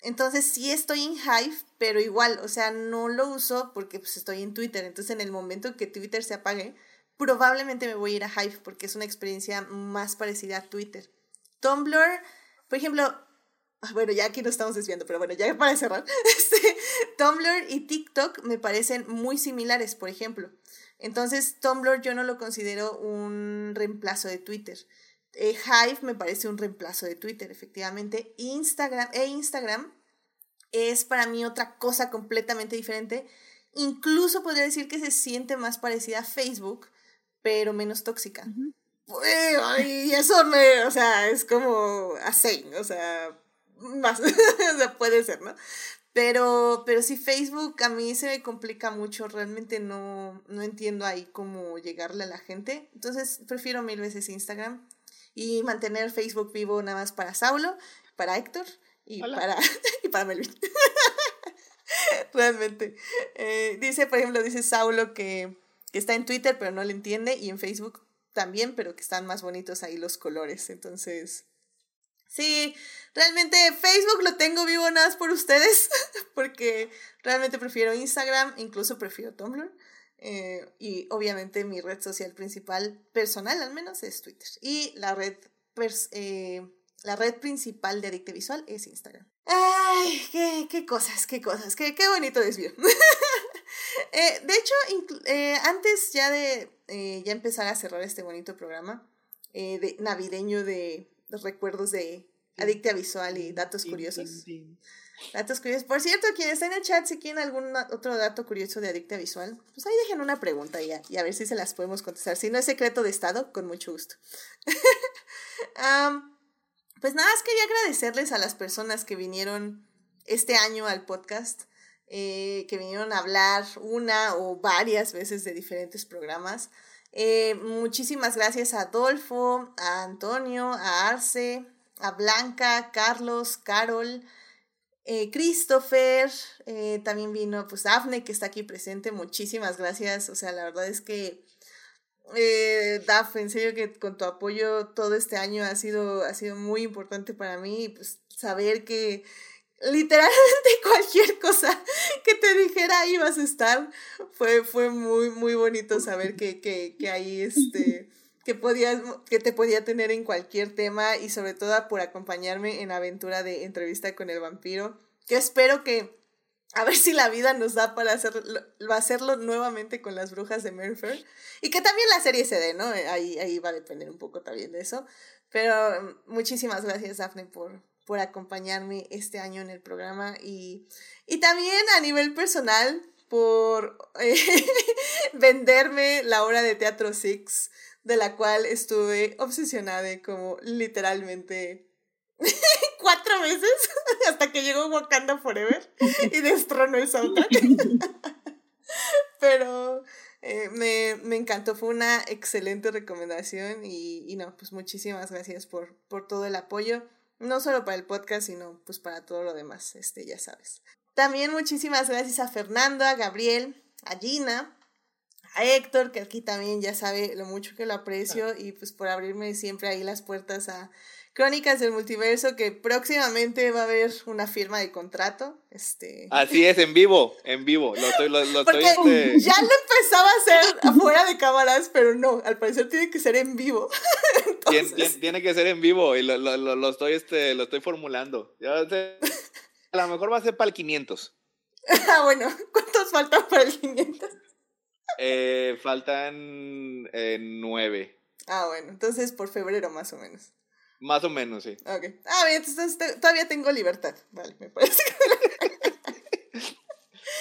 Entonces sí estoy en Hive, pero igual, o sea, no lo uso porque pues estoy en Twitter. Entonces en el momento que Twitter se apague, probablemente me voy a ir a Hive porque es una experiencia más parecida a Twitter. Tumblr, por ejemplo, bueno, ya aquí nos estamos desviando, pero bueno, ya para cerrar, este, Tumblr y TikTok me parecen muy similares, por ejemplo. Entonces, Tumblr yo no lo considero un reemplazo de Twitter. Eh, Hive me parece un reemplazo de Twitter, efectivamente. Instagram e Instagram es para mí otra cosa completamente diferente. Incluso podría decir que se siente más parecida a Facebook, pero menos tóxica. Y eso me, o sea, es como así, o sea, más, o sea, puede ser, ¿no? Pero, pero sí, Facebook a mí se me complica mucho, realmente no, no entiendo ahí cómo llegarle a la gente. Entonces prefiero mil veces Instagram y mantener Facebook vivo nada más para Saulo, para Héctor y para, y para Melvin. realmente. Eh, dice, por ejemplo, dice Saulo que, que está en Twitter pero no le entiende y en Facebook también, pero que están más bonitos ahí los colores. Entonces, Sí, realmente Facebook lo tengo vivo nada más por ustedes, porque realmente prefiero Instagram, incluso prefiero Tumblr. eh, y obviamente mi red social principal, personal al menos, es Twitter. Y la red, eh, la red principal de Adicte Visual es Instagram. Ay, qué, qué cosas, qué cosas, qué, qué bonito desvío. Eh, de hecho, eh, antes ya de eh, ya empezar a cerrar este bonito programa eh, de, navideño de, de recuerdos de Adictia Visual y datos curiosos. Datos curiosos. Por cierto, quien está en el chat, si quieren algún otro dato curioso de Adicta Visual, pues ahí dejen una pregunta ya y a ver si se las podemos contestar. Si no es secreto de Estado, con mucho gusto. Pues nada más quería agradecerles a las personas que vinieron este año al podcast, eh, que vinieron a hablar una o varias veces de diferentes programas. Eh, muchísimas gracias a Adolfo, a Antonio, a Arce, a Blanca, Carlos, Carol, eh, Christopher, también vino pues Dafne que está aquí presente, muchísimas gracias, o sea, la verdad es que eh, Daf, en serio que con tu apoyo todo este año ha sido, ha sido muy importante para mí, pues saber que literalmente cualquier cosa que te dijera ibas a estar, fue, fue muy, muy bonito saber que, que, que ahí este que podías, que te podía tener en cualquier tema y sobre todo por acompañarme en la aventura de entrevista con el vampiro, que espero que a ver si la vida nos da para hacerlo, hacerlo nuevamente con las brujas de Merfer. Y que también la serie se dé, ¿no? Ahí, ahí va a depender un poco también de eso. Pero mm, muchísimas gracias, Daphne, por, por acompañarme este año en el programa. Y, y también a nivel personal, por eh, venderme la obra de teatro Six, de la cual estuve obsesionada como literalmente cuatro meses hasta que llegó Wakanda Forever y destronó el soundtrack. Pero eh, me, me encantó, fue una excelente recomendación y, y no, pues muchísimas gracias por, por todo el apoyo, no solo para el podcast, sino pues para todo lo demás, este, ya sabes. También muchísimas gracias a Fernando, a Gabriel, a Gina, a Héctor, que aquí también ya sabe lo mucho que lo aprecio y pues por abrirme siempre ahí las puertas a Crónicas del Multiverso, que próximamente va a haber una firma de contrato. Este... Así es, en vivo, en vivo. Lo estoy, lo, lo Porque estoy, este, ya lo empezaba a hacer afuera de cámaras, pero no, al parecer tiene que ser en vivo. tien- Entonces, tien- tiene que ser en vivo y lo, lo, lo, lo estoy, este, lo estoy formulando. Ya sé, a lo mejor va a ser para el 500. ah, bueno, ¿cuántos faltan para el 500? Eh, faltan eh, nueve, Ah, bueno, entonces por febrero más o menos. más o menos, sí. Ok. Ah, bien, entonces te- todavía tengo libertad. Vale, me parece que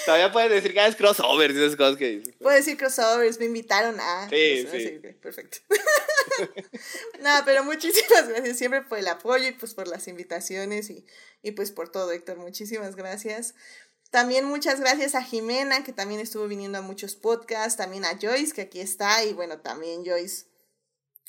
Todavía puedes decir que es crossover y esas cosas que dices. puedo decir crossovers, me invitaron a. Sí, sí. perfecto. Nada, pero muchísimas gracias siempre por el apoyo y pues por las invitaciones y, y pues por todo, Héctor. Muchísimas gracias. También muchas gracias a Jimena, que también estuvo viniendo a muchos podcasts, también a Joyce, que aquí está, y bueno, también Joyce.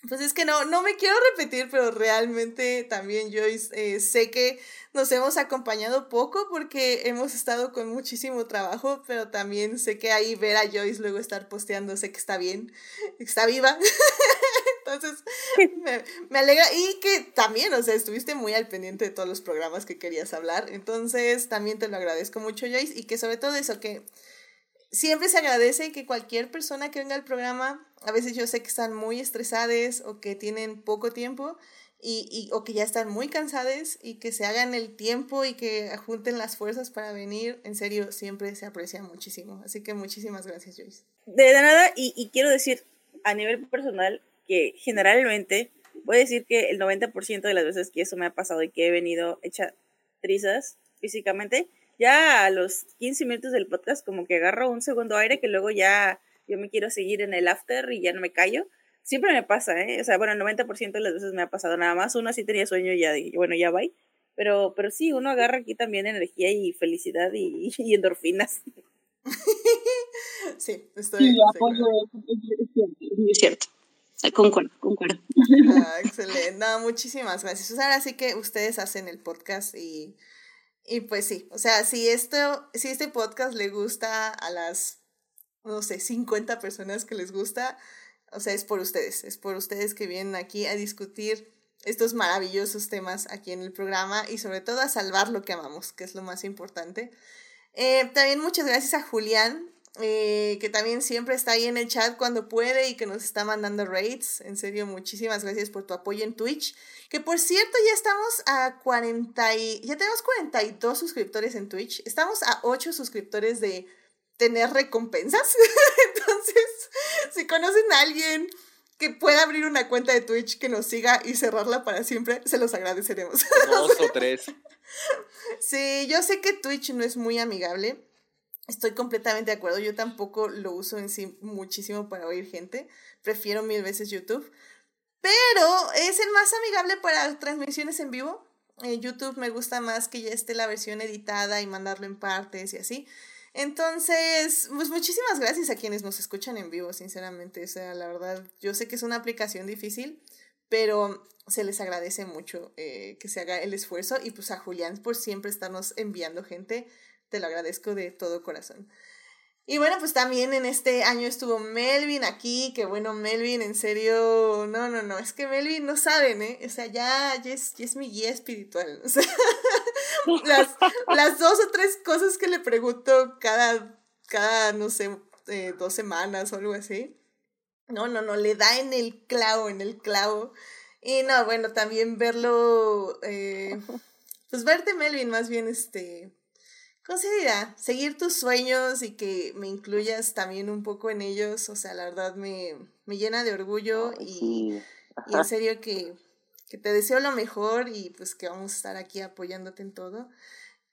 Pues es que no, no me quiero repetir, pero realmente también Joyce, eh, sé que nos hemos acompañado poco porque hemos estado con muchísimo trabajo, pero también sé que ahí ver a Joyce luego estar posteando, sé que está bien, está viva. Entonces, me, me alegra y que también, o sea, estuviste muy al pendiente de todos los programas que querías hablar. Entonces, también te lo agradezco mucho, Joyce, y que sobre todo eso, que siempre se agradece que cualquier persona que venga al programa, a veces yo sé que están muy estresadas o que tienen poco tiempo y, y, o que ya están muy cansadas y que se hagan el tiempo y que junten las fuerzas para venir, en serio, siempre se aprecia muchísimo. Así que muchísimas gracias, Joyce. De nada, y, y quiero decir a nivel personal que generalmente voy a decir que el 90% de las veces que eso me ha pasado y que he venido hecha trizas físicamente, ya a los 15 minutos del podcast como que agarro un segundo aire que luego ya yo me quiero seguir en el after y ya no me callo. Siempre me pasa, ¿eh? O sea, bueno, el 90% de las veces me ha pasado nada más. Una sí tenía sueño y ya dije, bueno, ya va. Pero, pero sí, uno agarra aquí también energía y felicidad y, y endorfinas. sí, estoy. Sí, estoy apoyo claro. eso, es cierto. Concuerdo, concuerdo. Ah, excelente. No, muchísimas gracias. O sea, ahora sí que ustedes hacen el podcast y, y pues sí. O sea, si esto, si este podcast le gusta a las, no sé, 50 personas que les gusta, o sea, es por ustedes. Es por ustedes que vienen aquí a discutir estos maravillosos temas aquí en el programa y sobre todo a salvar lo que amamos, que es lo más importante. Eh, también muchas gracias a Julián, eh, que también siempre está ahí en el chat cuando puede y que nos está mandando raids. En serio, muchísimas gracias por tu apoyo en Twitch. Que por cierto, ya estamos a 40 y, ya tenemos 42 suscriptores en Twitch. Estamos a 8 suscriptores de tener recompensas. Entonces, si conocen a alguien que pueda abrir una cuenta de Twitch que nos siga y cerrarla para siempre, se los agradeceremos. Dos o tres. Sí, yo sé que Twitch no es muy amigable. Estoy completamente de acuerdo. Yo tampoco lo uso en sí muchísimo para oír gente. Prefiero mil veces YouTube. Pero es el más amigable para transmisiones en vivo. Eh, YouTube me gusta más que ya esté la versión editada y mandarlo en partes y así. Entonces, pues muchísimas gracias a quienes nos escuchan en vivo, sinceramente. O sea, la verdad, yo sé que es una aplicación difícil, pero se les agradece mucho eh, que se haga el esfuerzo y pues a Julián por siempre estarnos enviando gente, te lo agradezco de todo corazón. Y bueno, pues también en este año estuvo Melvin aquí, que bueno, Melvin, en serio, no, no, no, es que Melvin no saben, ¿eh? O sea, ya, es, es mi guía espiritual. Las, las dos o tres cosas que le pregunto cada, cada no sé, eh, dos semanas o algo así. No, no, no, le da en el clavo, en el clavo. Y no, bueno, también verlo, eh, pues verte, Melvin, más bien, este, ¿cómo se dirá? Seguir tus sueños y que me incluyas también un poco en ellos, o sea, la verdad me, me llena de orgullo Ay, y, en serio que, que te deseo lo mejor y pues que vamos a estar aquí apoyándote en todo.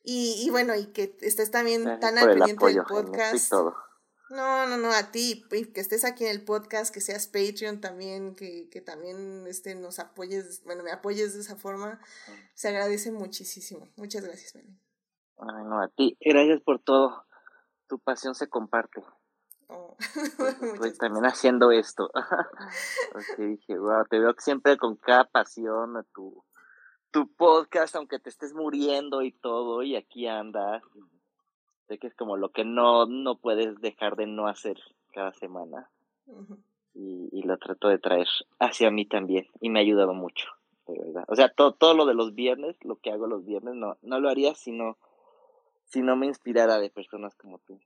Y, y bueno, y que estés también Gracias tan al pendiente del apoyo podcast. No, no, no, a ti, que estés aquí en el podcast, que seas Patreon también, que, que también este, nos apoyes, bueno, me apoyes de esa forma, se agradece muchísimo. Muchas gracias, Melvin. Ay, no, a ti. Gracias por todo. Tu pasión se comparte. Oh, Estoy también haciendo esto. Porque dije, wow, te veo siempre con cada pasión a tu, tu podcast, aunque te estés muriendo y todo, y aquí andas. Sé que es como lo que no, no puedes dejar de no hacer cada semana. Y, y lo trato de traer hacia mí también. Y me ha ayudado mucho, de verdad. O sea, todo, todo lo de los viernes, lo que hago los viernes, no, no lo haría si no, si no me inspirara de personas como tú.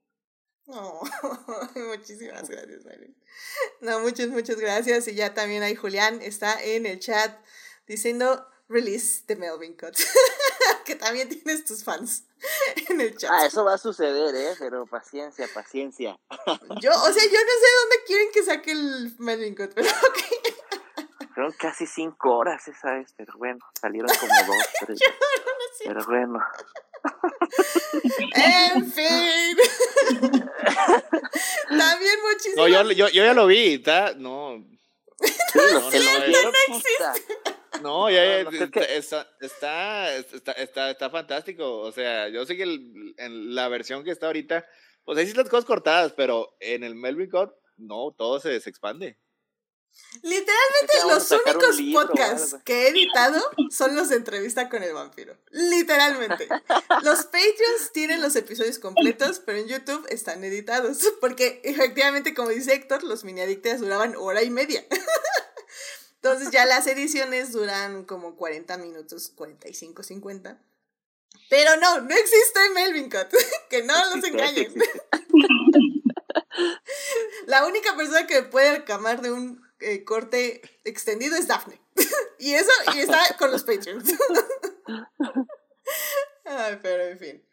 No, muchísimas gracias, Melvin. No, muchas, muchas gracias. Y ya también hay Julián, está en el chat diciendo release de Melvin Cut. que también tienes tus fans en el chat. Ah, eso va a suceder, ¿eh? Pero paciencia, paciencia. Yo, o sea, yo no sé dónde quieren que saque el Melvin Cut, pero ok. Fueron casi cinco horas esa vez, pero bueno, salieron como dos, tres. Pero bueno, En fin. También muchísimas No, yo, yo, yo ya lo vi, está, no, sí, no, no ya, No, no, ya, es que- está, está, está, está, está fantástico, o sea, yo sé que el- en la versión que está ahorita, pues hay ciertas cosas cortadas, pero en el Melvin Cut, no, todo se, se expande. Literalmente Es que vamos a los únicos libro podcasts que he editado son los de entrevista con el vampiro. Literalmente. Los Patreons tienen los episodios completos, pero en YouTube están editados. Porque efectivamente, como dice Héctor, los mini adictas duraban hora y media. Entonces ya las ediciones duran como 40 minutos, 45, 50. Pero no, no existe Melvin Cut. Que no los engañen. La única persona que puede reclamar de un eh, corte extendido es Daphne. y eso, y está con los Patreons. Ay, pero en fin.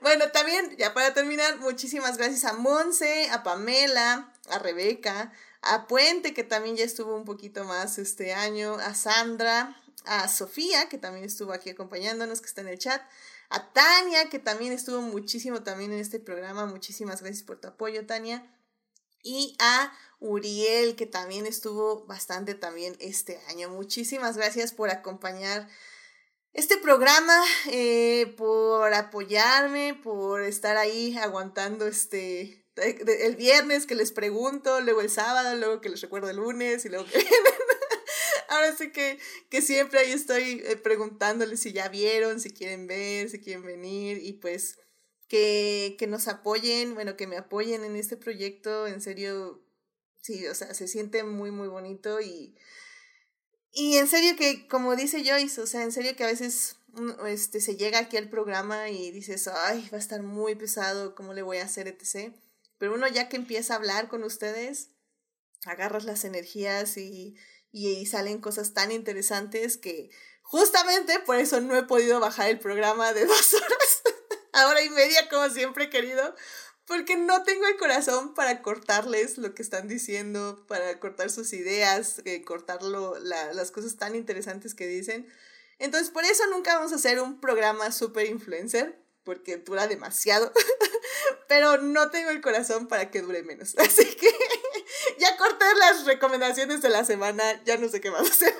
Bueno, también, ya para terminar, muchísimas gracias a Monse, a Pamela, a Rebeca, a Puente, que también ya estuvo un poquito más este año, a Sandra, a Sofía, que también estuvo aquí acompañándonos, que está en el chat, a Tania, que también estuvo muchísimo también en este programa. Muchísimas gracias por tu apoyo, Tania. Y a Uriel, que también estuvo bastante también este año. Muchísimas gracias por acompañar este programa, eh, por apoyarme, por estar ahí aguantando este el viernes que les pregunto, luego el sábado, luego que les recuerdo el lunes y luego que Ahora sí que, que siempre ahí estoy eh, preguntándoles si ya vieron, si quieren ver, si quieren venir y pues que, que nos apoyen, bueno, que me apoyen en este proyecto, en serio, sí, o sea, se siente muy, muy bonito y, y en serio que, como dice Joyce, o sea, en serio que a veces este, se llega aquí al programa y dices, ay, va a estar muy pesado, ¿cómo le voy a hacer, etc. Pero uno ya que empieza a hablar con ustedes, agarras las energías y, y salen cosas tan interesantes que justamente por eso no he podido bajar el programa de dos horas, a hora y media como siempre he querido, porque no tengo el corazón para cortarles lo que están diciendo, para cortar sus ideas, eh, cortar las cosas tan interesantes que dicen. Entonces, por eso nunca vamos a hacer un programa super influencer, porque dura demasiado, pero no tengo el corazón para que dure menos. Así que ya corté las recomendaciones de la semana, ya no sé qué más hacer.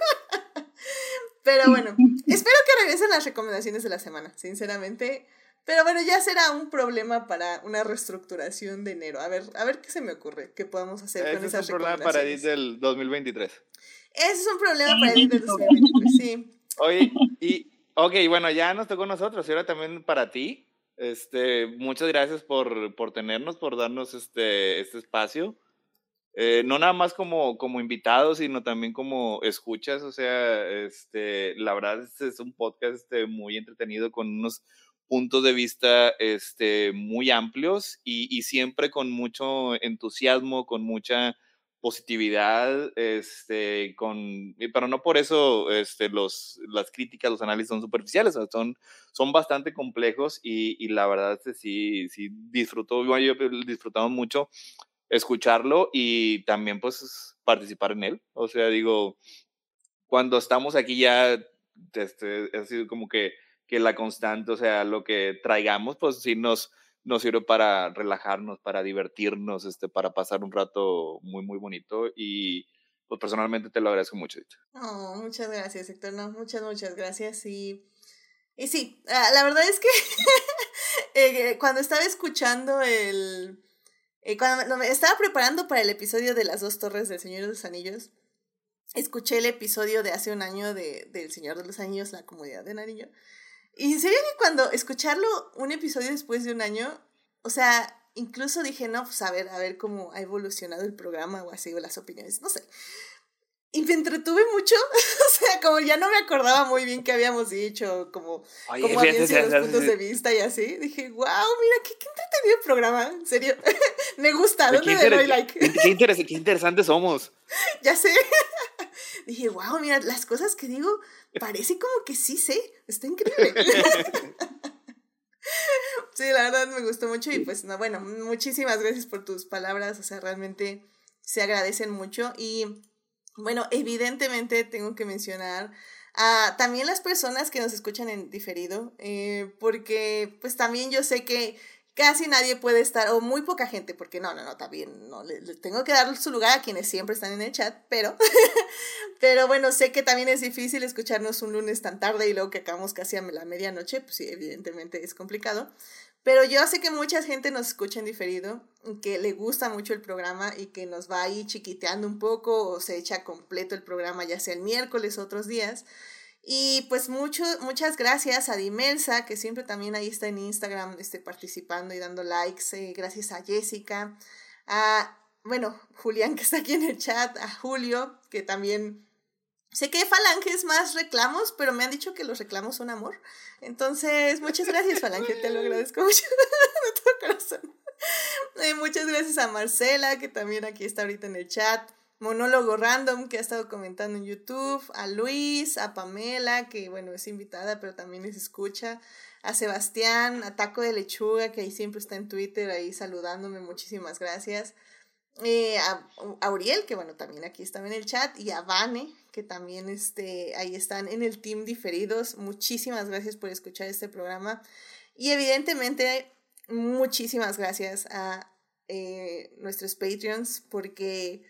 Pero bueno, espero que regresen las recomendaciones de la semana, sinceramente. Pero bueno, ya será un problema para una reestructuración de enero. A ver, a ver qué se me ocurre, qué podemos hacer con esas es un problema para Edith del 2023. Ese es un problema para Edith del 2023, sí. Oye, y, ok, bueno, ya nos tocó a nosotros, y ahora también para ti. Este, muchas gracias por, por tenernos, por darnos este, este espacio. Eh, no nada más como, como invitados, sino también como escuchas, o sea, este, la verdad es, es un podcast este, muy entretenido con unos puntos de vista este, muy amplios y, y, siempre con mucho entusiasmo, con mucha positividad, este, con, pero no por eso este, los, las críticas, los análisis son superficiales, son, son bastante complejos y, y la verdad es que sí, sí disfruto, yo he disfrutado mucho escucharlo y también pues participar en él. O sea, digo, cuando estamos aquí ya, este, sido como que, que la constante, o sea, lo que traigamos, pues sí nos, nos sirve para relajarnos, para divertirnos, este, para pasar un rato muy, muy bonito y pues personalmente te lo agradezco mucho. Oh, muchas gracias, Héctor. No, muchas, muchas gracias. Y, y sí, ah, la verdad es que eh, cuando estaba escuchando el, eh, cuando me estaba preparando para el episodio de las dos torres del Señor de los Anillos, escuché el episodio de hace un año de, del Señor de los Anillos, la comunidad de Nariño. Y en serio que cuando escucharlo un episodio después de un año, o sea, incluso dije, no, pues a ver, a ver cómo ha evolucionado el programa o así, o las opiniones, no sé y me entretuve mucho, o sea, como ya no me acordaba muy bien qué habíamos dicho, como, como habían sido los puntos de vista y así, dije, wow, mira, qué, qué entretenido el programa, en serio, me gusta, ¿dónde le doy like? Qué, qué interesantes somos. ya sé, dije, wow, mira, las cosas que digo, parece como que sí sé, está increíble. sí, la verdad me gustó mucho y pues, no, bueno, muchísimas gracias por tus palabras, o sea, realmente se agradecen mucho y bueno, evidentemente tengo que mencionar a también las personas que nos escuchan en diferido, eh, porque pues también yo sé que casi nadie puede estar, o muy poca gente, porque no, no, no, también no, le, tengo que dar su lugar a quienes siempre están en el chat, pero, pero bueno, sé que también es difícil escucharnos un lunes tan tarde y luego que acabamos casi a la medianoche, pues sí, evidentemente es complicado, pero yo sé que mucha gente nos escucha en diferido, que le gusta mucho el programa y que nos va ahí chiquiteando un poco o se echa completo el programa, ya sea el miércoles o otros días. Y pues mucho, muchas gracias a Dimelsa, que siempre también ahí está en Instagram este, participando y dando likes. Eh, gracias a Jessica, a, bueno, Julián que está aquí en el chat, a Julio, que también Sé que Falange es más reclamos, pero me han dicho que los reclamos son amor. Entonces, muchas gracias, Falange, te lo agradezco mucho de todo corazón. Eh, muchas gracias a Marcela, que también aquí está ahorita en el chat. Monólogo Random, que ha estado comentando en YouTube. A Luis, a Pamela, que bueno, es invitada, pero también les escucha. A Sebastián, a Taco de Lechuga, que ahí siempre está en Twitter, ahí saludándome. Muchísimas gracias. Eh, a, Auriel, que bueno, también aquí está en el chat, y a Vane, que también este, ahí están en el team diferidos. Muchísimas gracias por escuchar este programa. Y evidentemente, muchísimas gracias a eh, nuestros Patreons, porque,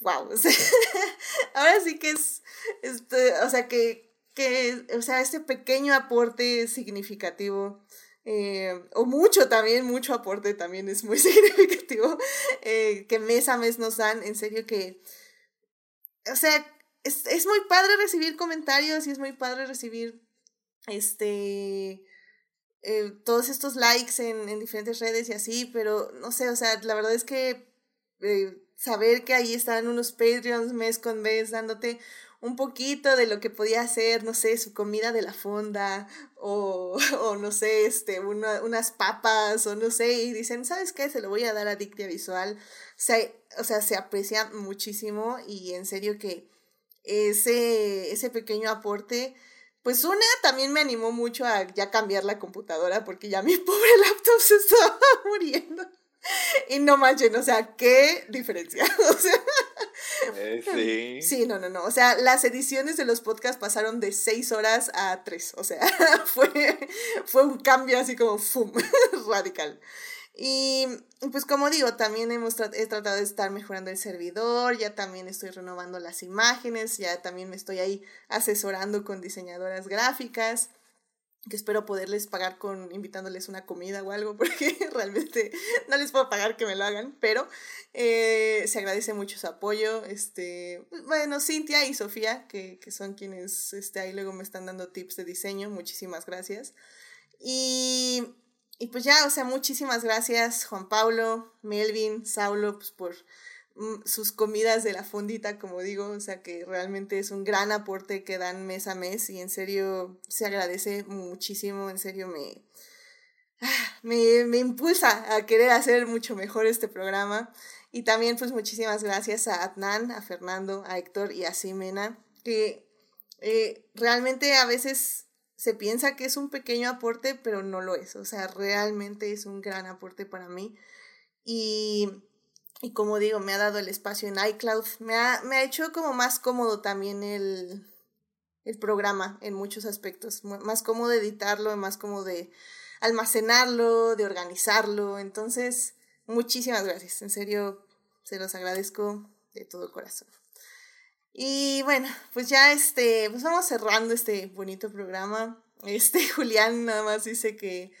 wow, ahora sí que es, este, o sea que que, o sea, este pequeño aporte significativo, eh, o mucho también, mucho aporte también es muy significativo, eh, que mes a mes nos dan, en serio que, o sea, es, es muy padre recibir comentarios y es muy padre recibir, este, eh, todos estos likes en, en, diferentes redes y así, pero no sé, o sea, la verdad es que eh, saber que ahí están unos Patreons mes con mes dándote un poquito de lo que podía hacer, no sé, su comida de la fonda o, o no sé, este, una, unas papas o no sé, y dicen, ¿sabes qué? Se lo voy a dar a Dictia Visual. Se, o sea, se aprecia muchísimo y en serio que ese, ese pequeño aporte, pues una también me animó mucho a ya cambiar la computadora porque ya mi pobre laptop se estaba muriendo. Y no manchen, o sea, qué diferencia. O sea, eh, sí. Sí, no, no, no. O sea, las ediciones de los podcasts pasaron de seis horas a tres. O sea, fue, fue un cambio así como ¡fum! radical. Y pues como digo, también hemos he tratado de estar mejorando el servidor, ya también estoy renovando las imágenes, ya también me estoy ahí asesorando con diseñadoras gráficas que espero poderles pagar con invitándoles una comida o algo, porque realmente no les puedo pagar que me lo hagan, pero eh, se agradece mucho su apoyo. Este, bueno, Cintia y Sofía, que, que son quienes este, ahí luego me están dando tips de diseño, muchísimas gracias. Y, y pues ya, o sea, muchísimas gracias Juan Pablo, Melvin, Saulo, pues por sus comidas de la fondita, como digo, o sea que realmente es un gran aporte que dan mes a mes y en serio se agradece muchísimo, en serio me, ah, me, me impulsa a querer hacer mucho mejor este programa. Y también pues muchísimas gracias a Adnan, a Fernando, a Héctor y a Simena, que eh, realmente a veces se piensa que es un pequeño aporte, pero no lo es. O sea, realmente es un gran aporte para mí. Y y como digo, me ha dado el espacio en iCloud. Me ha, me ha hecho como más cómodo también el, el programa en muchos aspectos. Más cómodo editarlo, más cómodo de almacenarlo, de organizarlo. Entonces, muchísimas gracias. En serio, se los agradezco de todo corazón. Y bueno, pues ya este, pues vamos cerrando este bonito programa. Este Julián nada más dice que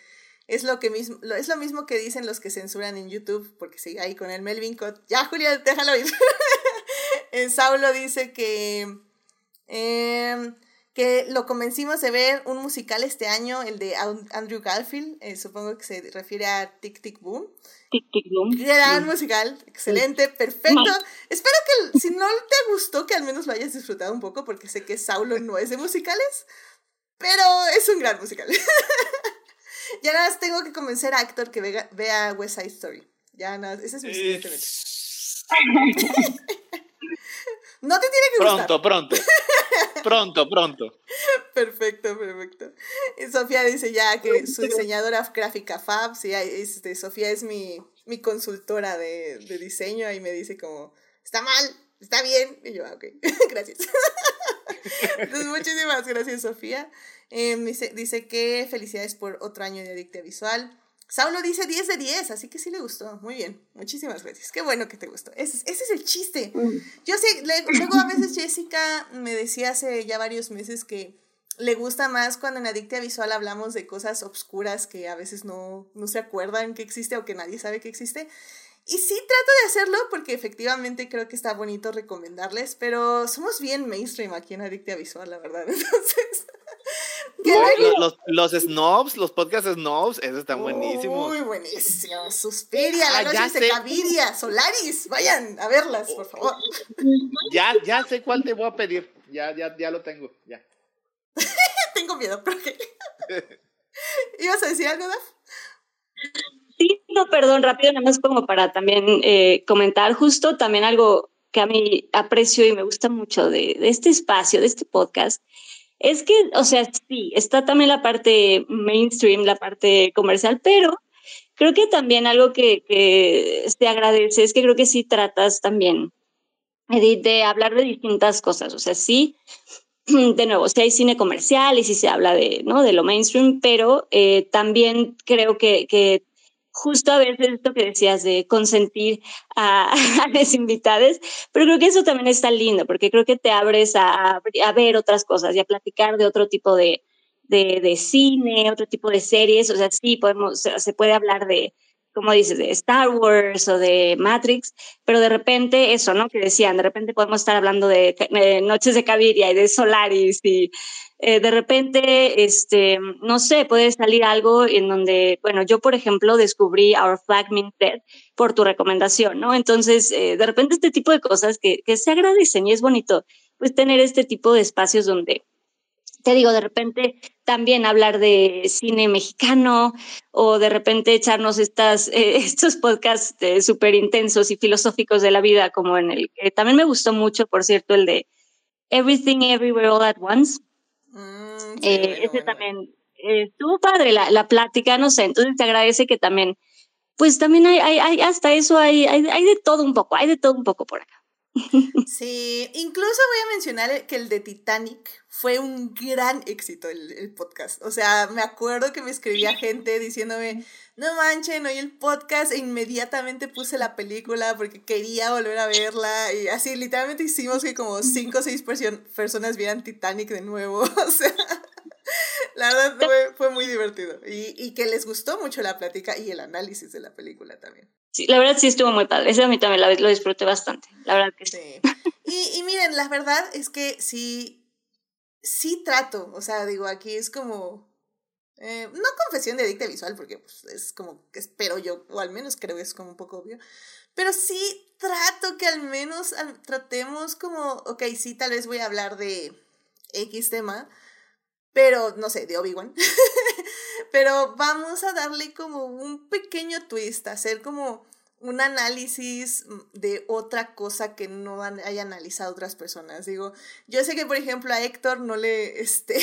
es lo, que mismo, es lo mismo que dicen los que censuran en YouTube, porque sigue ahí con el Melvin Cott. Ya, Julia, déjalo ir. en Saulo dice que, em, que lo convencimos de ver un musical este año, el de Andrew Garfield, eh, supongo que se refiere a Tic Tic Boom. Tic Tic Boom. Gran musical, excelente, perfecto. Espero que si no te gustó, que al menos lo hayas disfrutado un poco, porque sé que Saulo no es de musicales, pero es un gran musical. ya nada más tengo que convencer a Héctor que vea, vea West Side Story. Ya nada, ese es mi siguiente meta. no te tiene que pronto, gustar. Pronto, pronto. Pronto, Perfecto, perfecto. Y Sofía dice ya que su diseñadora gráfica Fab, sí, este, Sofía es mi, mi consultora de, de diseño y me dice como, está mal, está bien. Y yo, ah, ok, gracias. Entonces, muchísimas gracias, Sofía. Eh, dice, dice que felicidades por otro año de Adicta Visual. Saulo dice 10 de 10, así que sí le gustó. Muy bien, muchísimas gracias. Qué bueno que te gustó. Ese, ese es el chiste. Yo sé, luego a veces Jessica me decía hace ya varios meses que le gusta más cuando en Adicta Visual hablamos de cosas obscuras que a veces no, no se acuerdan que existe o que nadie sabe que existe. Y sí trato de hacerlo porque efectivamente creo que está bonito recomendarles, pero somos bien mainstream aquí en Adictia Visual, la verdad. Entonces, los, los, los, snobs, los podcasts snobs, esos están buenísimos. Muy buenísimos. Suspiria, La ah, Noche de Caviria, Solaris, vayan a verlas, por favor. Ya, ya sé cuál te voy a pedir. Ya, ya, ya lo tengo, ya. tengo miedo, pero qué. ¿Ibas a decir algo, Daf? Sí, no, perdón, rápido, nada más como para también eh, comentar justo también algo que a mí aprecio y me gusta mucho de, este espacio, de este podcast, es que, o sea, sí, está también la parte mainstream, la parte comercial, pero creo que también algo que, que te agradece es que creo que sí tratas también, Edith, de hablar de distintas cosas, o sea, sí, de nuevo, sí hay cine comercial y sí se habla de, ¿no? de lo mainstream, pero eh, también creo que justo a veces esto que decías de consentir a, a las invitadas, pero creo que eso también está lindo, porque creo que te abres a, a ver otras cosas y a platicar de otro tipo de, de, de, cine, otro tipo de series, o sea, sí, podemos, se puede hablar de, como dices, de Star Wars o de Matrix, pero de repente eso, ¿no? Que decían, de repente podemos estar hablando de, Noches de Caviria y de Solaris y eh, de repente, este, no sé, puede salir algo en donde, bueno, yo por ejemplo descubrí Our Flag Means Dead por tu recomendación, ¿no? Entonces, eh, de repente este tipo de cosas que, que se agradecen y es bonito, pues tener este tipo de espacios donde te digo, de repente también hablar de cine mexicano o de repente echarnos estas, eh, estos podcasts eh, súper intensos y filosóficos de la vida, como en el que también me gustó mucho, por cierto, el de Everything Everywhere All at Once. Mm, sí, eh, bueno, ese bueno. también estuvo padre la, la, plática, no sé, entonces te agradece que también, pues también hay, hay, hay hasta eso, hay, hay, hay de todo un poco, hay de todo un poco por acá. Sí, incluso voy a mencionar que el de Titanic fue un gran éxito el, el, podcast. O sea, me acuerdo que me escribía gente diciéndome, no manchen, oí el podcast e inmediatamente puse la película porque quería volver a verla. Y así, literalmente hicimos que como cinco o seis personas vieran Titanic de nuevo. O sea, la verdad fue, fue muy divertido. Y, y que les gustó mucho la plática y el análisis de la película también. Sí, la verdad sí estuvo muy padre. Ese a mí también lo, lo disfruté bastante. La verdad que sí. sí. Y, y, miren, la verdad es que sí, sí trato. O sea, digo, aquí es como. Eh, no confesión de adicta visual, porque pues, es como espero yo, o al menos creo que es como un poco obvio. Pero sí trato que al menos tratemos como, ok, sí, tal vez voy a hablar de X tema, pero no sé, de Obi-Wan. pero vamos a darle como un pequeño twist, hacer como un análisis de otra cosa que no haya analizado otras personas. Digo, yo sé que por ejemplo a Héctor no le este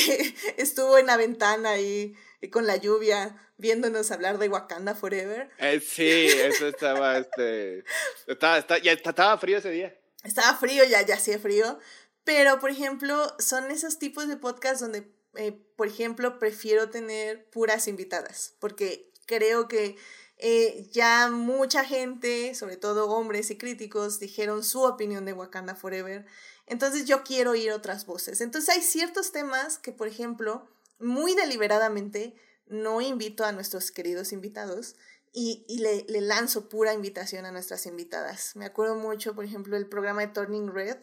estuvo en la ventana ahí con la lluvia viéndonos hablar de Wakanda Forever. Eh, sí, eso estaba este estaba, estaba, ya estaba frío ese día. Estaba frío, ya ya hacía frío, pero por ejemplo, son esos tipos de podcasts donde eh, por ejemplo, prefiero tener puras invitadas, porque creo que eh, ya mucha gente, sobre todo hombres y críticos, dijeron su opinión de Wakanda Forever. Entonces yo quiero oír otras voces. Entonces hay ciertos temas que, por ejemplo, muy deliberadamente no invito a nuestros queridos invitados y, y le, le lanzo pura invitación a nuestras invitadas. Me acuerdo mucho, por ejemplo, el programa de Turning Red,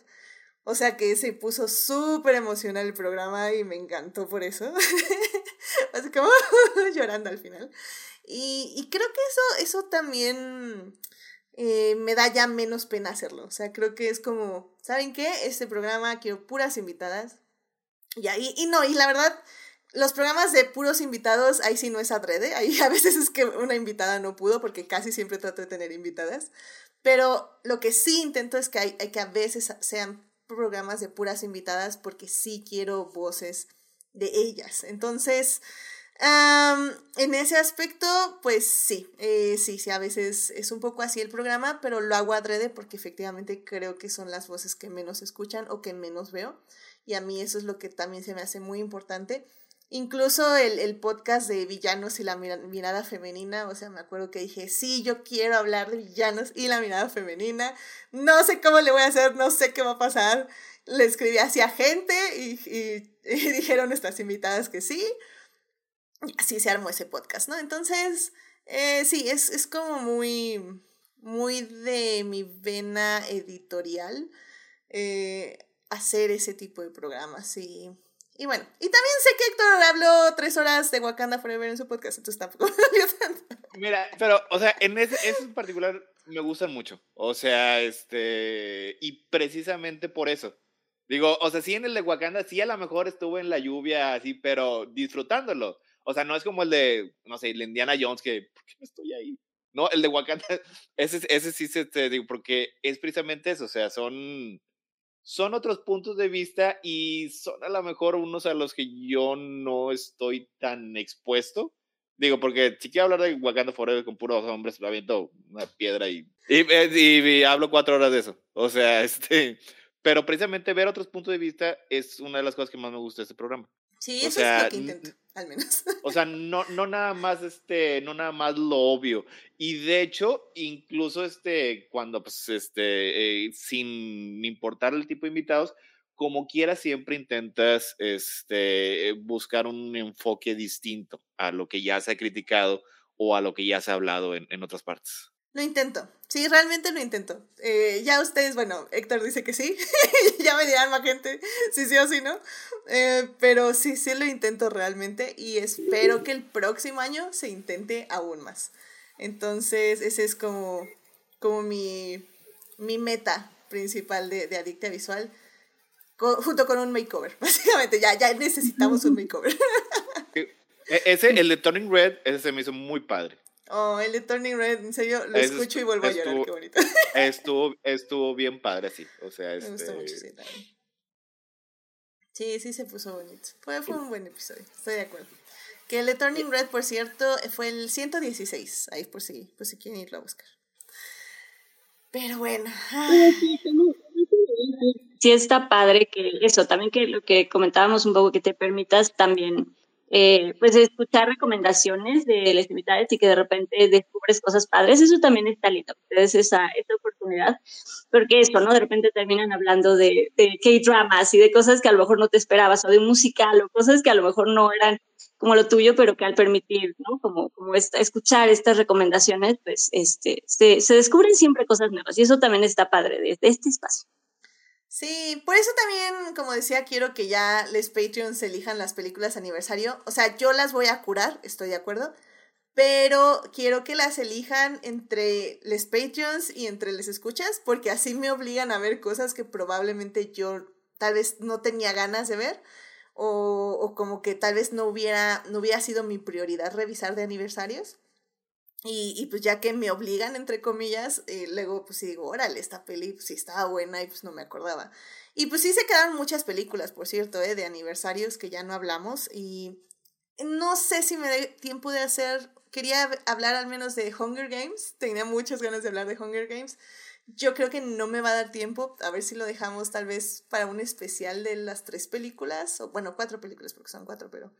o sea que se puso súper emocional el programa y me encantó por eso. Así como llorando al final. Y, y, creo que eso, eso también eh, me da ya menos pena hacerlo. O sea, creo que es como, ¿saben qué? Este programa quiero puras invitadas. Y ahí, y no, y la verdad, los programas de puros invitados, ahí sí no es adrede. Ahí a veces es que una invitada no pudo, porque casi siempre trato de tener invitadas. Pero lo que sí intento es que, hay, que a veces sean programas de puras invitadas porque sí quiero voces de ellas. Entonces, um, en ese aspecto, pues sí, eh, sí, sí, a veces es un poco así el programa, pero lo hago adrede porque efectivamente creo que son las voces que menos escuchan o que menos veo. Y a mí eso es lo que también se me hace muy importante. Incluso el, el, podcast de villanos y la mirada femenina, o sea, me acuerdo que dije, sí, yo quiero hablar de villanos y la mirada femenina, no sé cómo le voy a hacer, no sé qué va a pasar. Le escribí hacia gente y, y, y dijeron estas invitadas que sí. Así se armó ese podcast, ¿no? Entonces, eh, sí, es, es como muy, muy de mi vena editorial eh, hacer ese tipo de programas y y bueno, y también sé que Héctor habló tres horas de Wakanda Forever en su podcast, entonces tampoco Mira, pero, o sea, en ese, ese en particular me gustan mucho. O sea, este. Y precisamente por eso. Digo, o sea, sí en el de Wakanda, sí a lo mejor estuvo en la lluvia, así, pero disfrutándolo. O sea, no es como el de, no sé, el de Indiana Jones, que, ¿por qué no estoy ahí? No, el de Wakanda, ese, ese sí se, te digo, porque es precisamente eso, o sea, son son otros puntos de vista y son a lo mejor unos a los que yo no estoy tan expuesto. Digo, porque si quiero hablar de Wakanda Forever con puros hombres, aviento una piedra y, y, hablo cuatro horas de eso. O sea, este. Pero precisamente ver otros puntos de vista es una de las cosas que más me gusta de este programa. Sí, eso sea, es lo que intento. al menos. O sea, no, no nada más este, no nada más lo obvio. Y de hecho, incluso este, cuando pues este, eh, sin importar el tipo de invitados, como quiera siempre intentas este, buscar un enfoque distinto a lo que ya se ha criticado o a lo que ya se ha hablado en, en otras partes. Lo intento. Sí, realmente lo intento. Eh, ya ustedes, bueno, Héctor dice que sí. ya me dirán más gente si sí o si no. Eh, pero sí, sí lo intento realmente y espero que el próximo año se intente aún más. Entonces, ese es como, como mi, mi meta principal de, de Adicta Visual. junto con un makeover. Básicamente, ya, ya necesitamos un makeover. E, ese, el de Turning Red, ese se me hizo muy padre. Oh, el de Turning Red, en serio, lo escucho y vuelvo a llorar, qué bonito. Estuvo, estuvo bien padre, sí. O sea, Me gustó mucho, sí, este también. Sí, sí se puso bonito. Fue, fue un buen episodio, estoy de acuerdo. Que el de Turning Red, por cierto, fue el 116, ahí por si, por si quieren irlo a buscar. Pero bueno. Sí está padre que eso, también que lo que comentábamos un poco, que te permitas también eh, pues escuchar recomendaciones de las invitadas y que de repente descubres cosas padres, eso también está lindo, es esa, esa oportunidad, porque eso, ¿no? De repente terminan hablando de, de K-dramas y de cosas que a lo mejor no te esperabas, o de un musical, o cosas que a lo mejor no eran como lo tuyo, pero que al permitir, ¿no? Como, como esta, escuchar estas recomendaciones, pues este, se, se descubren siempre cosas nuevas y eso también está padre de, de este espacio. Sí, por eso también, como decía, quiero que ya les Patreons elijan las películas aniversario. O sea, yo las voy a curar, estoy de acuerdo. Pero quiero que las elijan entre les Patreons y entre les escuchas, porque así me obligan a ver cosas que probablemente yo tal vez no tenía ganas de ver. O, o como que tal vez no hubiera, no hubiera sido mi prioridad revisar de aniversarios. Y, y, pues ya que me obligan, entre comillas, eh, luego pues sí digo, órale, esta peli pues sí estaba buena y pues no me acordaba. Y pues sí se quedaron muchas películas, por cierto, eh, de aniversarios que ya no hablamos y no sé si me dé tiempo de hacer, quería hablar al menos de Hunger Games, tenía muchas ganas de hablar de Hunger Games. Yo creo que no me va a dar tiempo, a ver si lo dejamos tal vez para un especial de las tres películas, o bueno, cuatro películas porque son cuatro, pero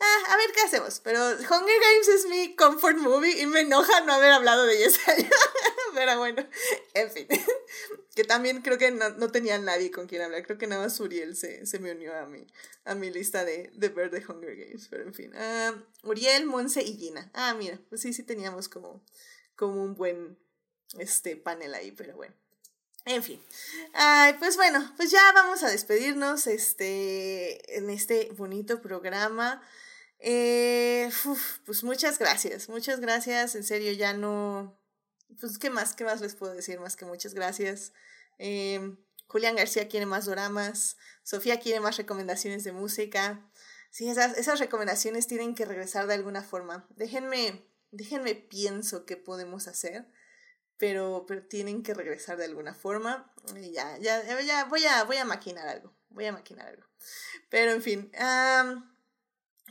ah, a ver qué hacemos. Pero Hunger Games es mi comfort movie y me enoja no haber hablado de Yesaya. pero bueno, en fin, que también creo que no, no, tenía nadie con quien hablar, creo que nada más Uriel se, se me unió a mi, a mi lista de, de ver de Hunger Games, pero en fin, uh, Uriel, Monse y Gina. Ah, mira, pues sí, sí teníamos como, como un buen este panel ahí, pero bueno. En fin. Ay, pues bueno, pues ya vamos a despedirnos este, en este bonito programa. Eh, uf, pues muchas gracias, muchas gracias. En serio, ya no. Pues, ¿qué más? ¿Qué más les puedo decir? Más que muchas gracias. Eh, Julián García quiere más dramas. Sofía quiere más recomendaciones de música. Sí, esas, esas recomendaciones tienen que regresar de alguna forma. Déjenme, déjenme pienso qué podemos hacer pero, pero tienen que regresar de alguna forma. Ya, ya, ya voy a, voy a maquinar algo, voy a maquinar algo. Pero en fin,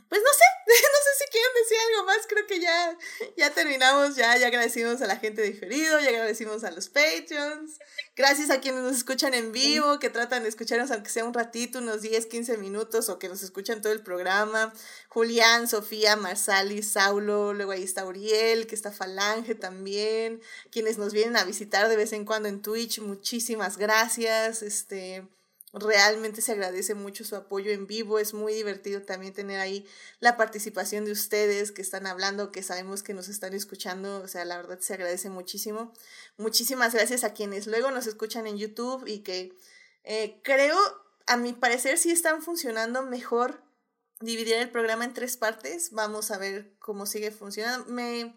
pues no sé, no sé si quieren decir algo más, creo que ya, ya terminamos, ya, ya agradecimos a la gente diferido, ya agradecimos a los Patreons, gracias a quienes nos escuchan en vivo, que tratan de escucharnos aunque sea un ratito, unos 10, 15 minutos, o que nos escuchan todo el programa, Julián, Sofía, Marsali, Saulo, luego ahí está Uriel, que está Falange también, quienes nos vienen a visitar de vez en cuando en Twitch, muchísimas gracias, este... Realmente se agradece mucho su apoyo en vivo. Es muy divertido también tener ahí la participación de ustedes que están hablando, que sabemos que nos están escuchando. O sea, la verdad se agradece muchísimo. Muchísimas gracias a quienes luego nos escuchan en YouTube y que eh, creo, a mi parecer, sí están funcionando mejor dividir el programa en tres partes. Vamos a ver cómo sigue funcionando. Me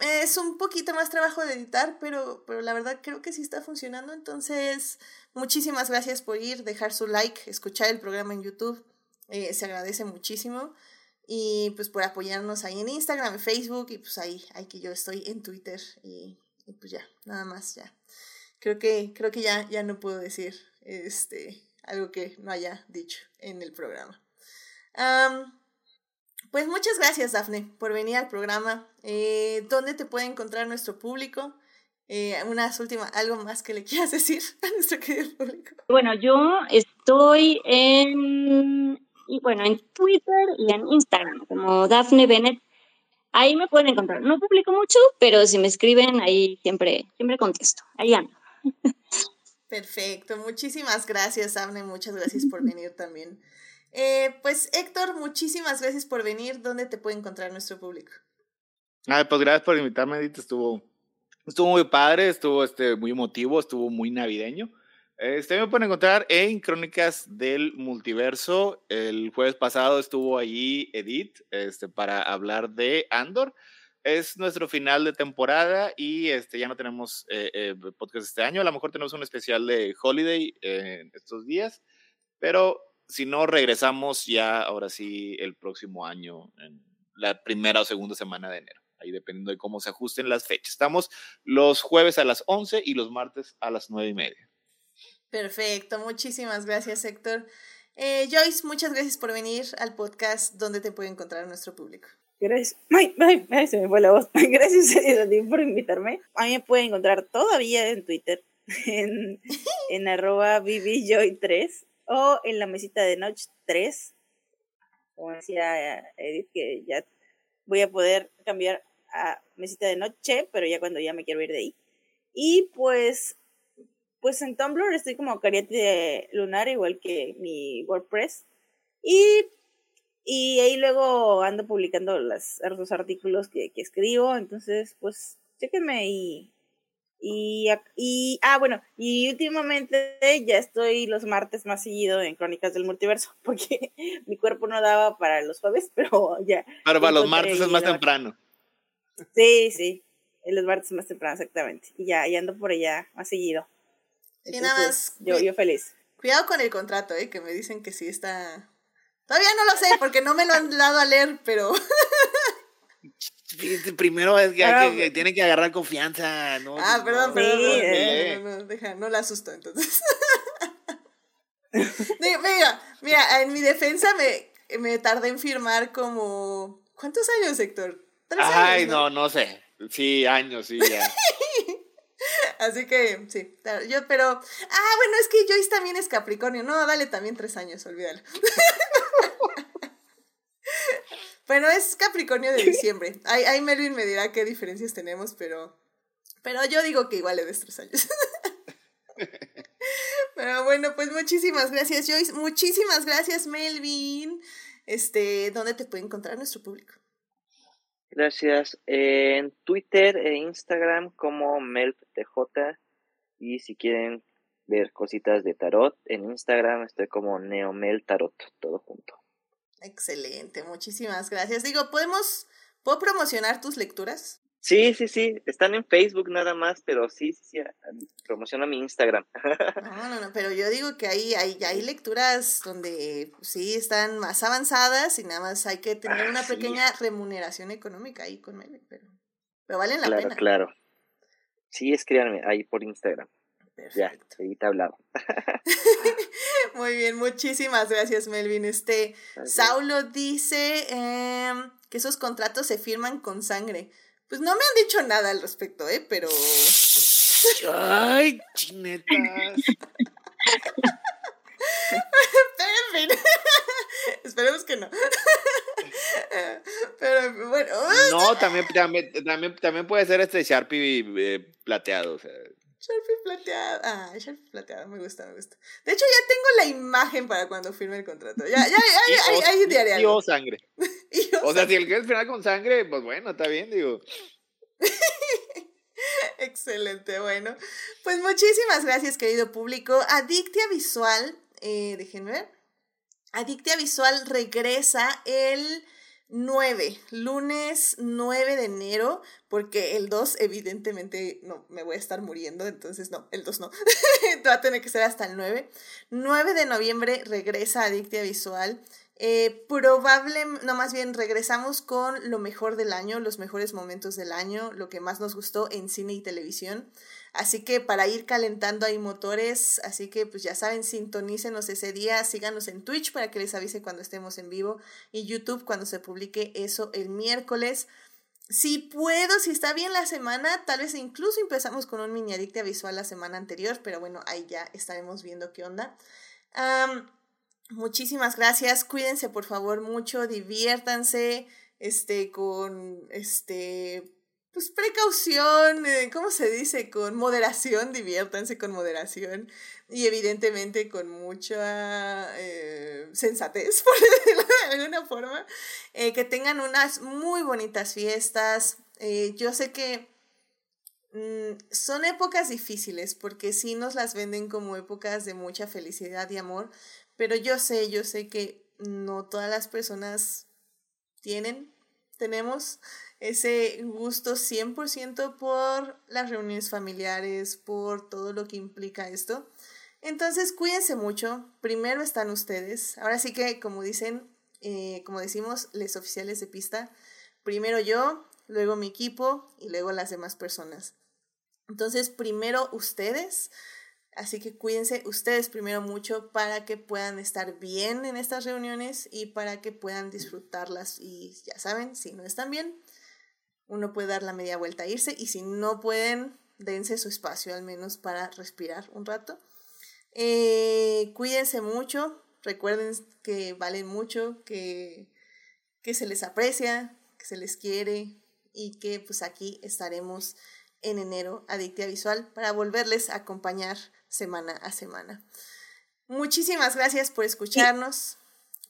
es un poquito más trabajo de editar, pero, pero la verdad creo que sí está funcionando. Entonces, muchísimas gracias por ir, dejar su like, escuchar el programa en YouTube. Eh, se agradece muchísimo. Y pues por apoyarnos ahí en Instagram, Facebook, y pues ahí, ahí que yo estoy en Twitter. Y, pues ya, nada más, ya. Creo que, creo que ya, ya no puedo decir este, algo que no haya dicho en el programa. Pues muchas gracias, Dafne, por venir al programa. Eh, ¿Dónde te puede encontrar nuestro público? Eh, unas últimas, algo más que le quieras decir a nuestro querido público. Bueno, yo estoy en Y bueno, en Twitter y en Instagram, como Daphne Bennett. Ahí me pueden encontrar. No publico mucho, pero si me escriben, ahí siempre, siempre contesto. Ahí ando. Perfecto, muchísimas gracias, Daphne. Muchas gracias por venir también. Eh, pues Héctor, muchísimas gracias por venir. ¿Dónde te puede encontrar nuestro público? Ah, pues gracias por invitarme, Edith. Estuvo, estuvo muy padre, estuvo este, muy emotivo, estuvo muy navideño. Este me pueden encontrar en Crónicas del Multiverso. El jueves pasado estuvo allí Edith este, para hablar de Andor. Es nuestro final de temporada y este, ya no tenemos eh, eh, podcast este año. A lo mejor tenemos un especial de Holiday en estos días, pero si no, regresamos ya ahora sí el próximo año, en la primera o segunda semana de enero. Ahí dependiendo de cómo se ajusten las fechas. Estamos los jueves a las 11 y los martes a las 9 y media. Perfecto, muchísimas gracias Héctor. Eh, Joyce, muchas gracias por venir al podcast donde te puede encontrar nuestro público. Gracias. Ay, ay, ay, se me fue la voz. Gracias a ti por invitarme. A mí me pueden encontrar todavía en Twitter, en, en arroba BBJoy3 o en la mesita de Noche 3. Como decía Edith, que ya voy a poder cambiar a mesita de noche, pero ya cuando ya me quiero ir de ahí. Y pues pues en Tumblr estoy como Cariate Lunar, igual que mi WordPress. Y, y ahí luego ando publicando las, los artículos que, que escribo. Entonces, pues, chéquenme y, y, y, ah, bueno, y últimamente ya estoy los martes más seguido en Crónicas del Multiverso, porque mi cuerpo no daba para los jueves, pero ya. Pero para los martes es más temprano. Sí, sí, los martes es más temprano, exactamente. Y ya, ya ando por allá más seguido. Sí, nada más. Yo, yo feliz. Cuidado con el contrato, ¿eh? Que me dicen que sí está. Todavía no lo sé porque no me lo han dado a leer, pero. Primero es que, ah, que, tiene que agarrar confianza, ¿no? Ah, perdón, perdón. no, no, no, deja, no la asusto entonces. Mira, mira, en mi defensa me, me tardé en firmar como. ¿Cuántos años, Héctor? ¿Tres Ay, años, no, no sé. Sí, años, sí, ya. Así que, sí, yo, pero, ah, bueno, es que Joyce también es Capricornio, no, dale también tres años, olvídalo. bueno, es Capricornio de diciembre, ahí, ahí Melvin me dirá qué diferencias tenemos, pero, pero yo digo que igual le des tres años. pero bueno, pues muchísimas gracias Joyce, muchísimas gracias Melvin, este, ¿dónde te puede encontrar nuestro público? Gracias. En Twitter e Instagram como MelpTJ. Y si quieren ver cositas de tarot, en Instagram estoy como Neomel Tarot, todo junto. Excelente, muchísimas gracias. Digo, ¿podemos, ¿puedo promocionar tus lecturas? Sí, sí, sí, están en Facebook nada más, pero sí, sí, sí, promociona mi Instagram. No, no, no, pero yo digo que hay, hay, hay lecturas donde sí están más avanzadas y nada más hay que tener una pequeña remuneración económica ahí con él, pero, pero valen la claro, pena. Claro, claro. Sí, escríbanme ahí por Instagram. Perfecto. Ya, ahí te he hablado. Muy bien, muchísimas gracias, Melvin. Este, Saulo dice eh, que esos contratos se firman con sangre. Pues no me han dicho nada al respecto, ¿eh? Pero. Ay, chinetas. Pero en fin. Esperemos que no. Pero bueno. No, también, también, también, puede ser este Sharpie eh, plateado. O sea. Sharpie plateado. Ah, Sharpie plateado, me gusta, me gusta. De hecho, ya tengo la imagen para cuando firme el contrato. Ya, ya, ya, hay, diario. Y o sangre. o sea, si el que es final con sangre, pues bueno, está bien, digo. Excelente, bueno. Pues muchísimas gracias, querido público. Adictia Visual, eh, déjenme ver. Adictia Visual regresa el 9, lunes 9 de enero, porque el 2 evidentemente no, me voy a estar muriendo, entonces no, el 2 no, va a tener que ser hasta el 9. 9 de noviembre regresa Adictia Visual. Eh, probable, no más bien regresamos con lo mejor del año, los mejores momentos del año, lo que más nos gustó en cine y televisión. Así que para ir calentando ahí motores, así que pues ya saben, sintonícenos ese día, síganos en Twitch para que les avise cuando estemos en vivo y YouTube cuando se publique eso el miércoles. Si puedo, si está bien la semana, tal vez incluso empezamos con un mini adicta visual la semana anterior, pero bueno, ahí ya estaremos viendo qué onda. Muchísimas gracias. Cuídense por favor mucho, diviértanse, este, con este, pues precaución, eh, ¿cómo se dice? Con moderación, diviértanse con moderación y evidentemente con mucha eh, sensatez, por decirlo de alguna forma. Eh, que tengan unas muy bonitas fiestas. Yo sé que mm, son épocas difíciles porque sí nos las venden como épocas de mucha felicidad y amor, pero yo sé, yo sé que no todas las personas tienen, tenemos ese gusto 100% por las reuniones familiares, por todo lo que implica esto. Entonces, cuídense mucho. Primero están ustedes. Ahora sí que, como dicen, eh, como decimos, les oficiales de pista, primero yo, luego mi equipo y luego las demás personas. Entonces, primero ustedes. Así que cuídense ustedes primero mucho para que puedan estar bien en estas reuniones y para que puedan disfrutarlas. Y ya saben, si no están bien, uno puede dar la media vuelta e irse. Y si no pueden, dense su espacio al menos para respirar un rato. Eh, cuídense mucho, recuerden que valen mucho, que, que se les aprecia, que se les quiere y que pues aquí estaremos en enero Adictia Visual para volverles a acompañar semana a semana. Muchísimas gracias por escucharnos.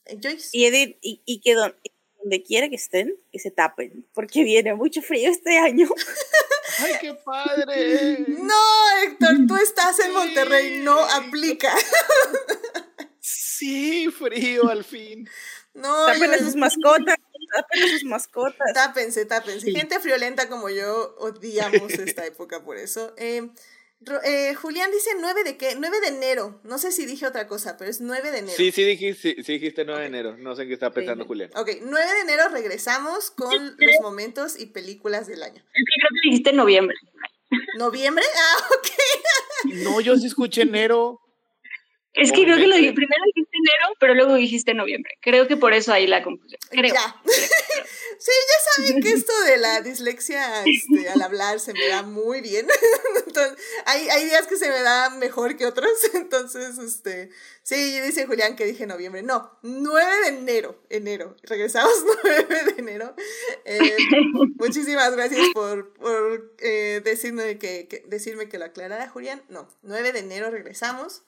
Eh, Joyce. Y Edith, y, y que don- donde quiera que estén, que se tapen, porque viene mucho frío este año. ¡Ay, qué padre! No, Héctor, tú estás en Sí. Monterrey, no aplica. Sí, frío al fin. No, Tapen a sus mascotas, tapen a sus mascotas. Tápense, tápense. Gente friolenta como yo odiamos esta época por eso. Eh, eh, Julián dice 9 de qué? 9 de enero. No sé si dije otra cosa, pero es 9 de enero. Sí, sí dijiste, sí, sí dijiste 9 de enero. No sé en qué está pensando Sí. Julián. Ok, 9 de enero regresamos con los momentos y películas del año. Es que creo que dijiste en noviembre. ¿Noviembre? Ah, ok. No, yo sí escuché enero. Es que creo que lo dije, primero dijiste enero, pero luego dijiste noviembre. Creo que por eso ahí la confusión. Creo. Ya. sí, ya saben que esto de la dislexia este, al hablar se me da muy bien. Entonces, hay, hay días que se me da mejor que otros. Entonces, este, sí, dice Julián que dije noviembre. No, 9 de enero. Enero. Regresamos 9 de enero. Eh, muchísimas gracias por, por eh, decirme, que, que- decirme que lo aclarara, Julián. No, 9 de enero regresamos.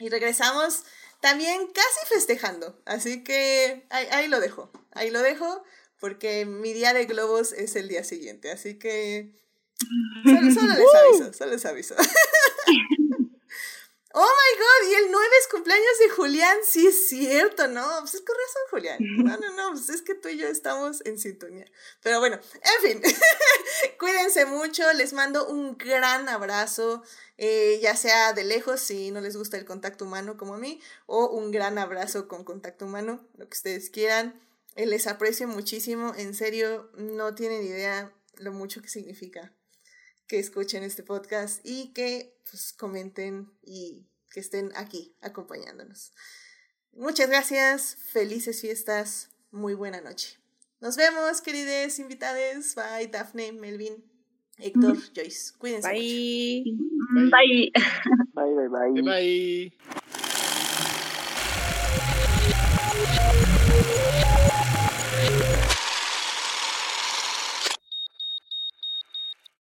Y regresamos también casi festejando. Así que ahí, ahí lo dejo. Ahí lo dejo porque mi día de globos es el día siguiente. Así que solo, solo les aviso, solo les aviso. Oh my god, y el 9 es cumpleaños de Julián, sí es cierto, ¿no? Pues es con razón, Julián. No, no, no, pues es que tú y yo estamos en sintonía. Pero bueno, en fin, cuídense mucho, les mando un gran abrazo, eh, ya sea de lejos si no les gusta el contacto humano como a mí, o un gran abrazo con contacto humano, lo que ustedes quieran. Eh, les aprecio muchísimo, en serio, no tienen idea lo mucho que significa que escuchen este podcast y que pues, comenten y que estén aquí acompañándonos. Muchas gracias, felices fiestas, muy buena noche. Nos vemos, queridas invitadas. Bye, Daphne, Melvin, Héctor, Joyce. Cuídense. Bye. Bye, bye, bye. Bye, bye. bye.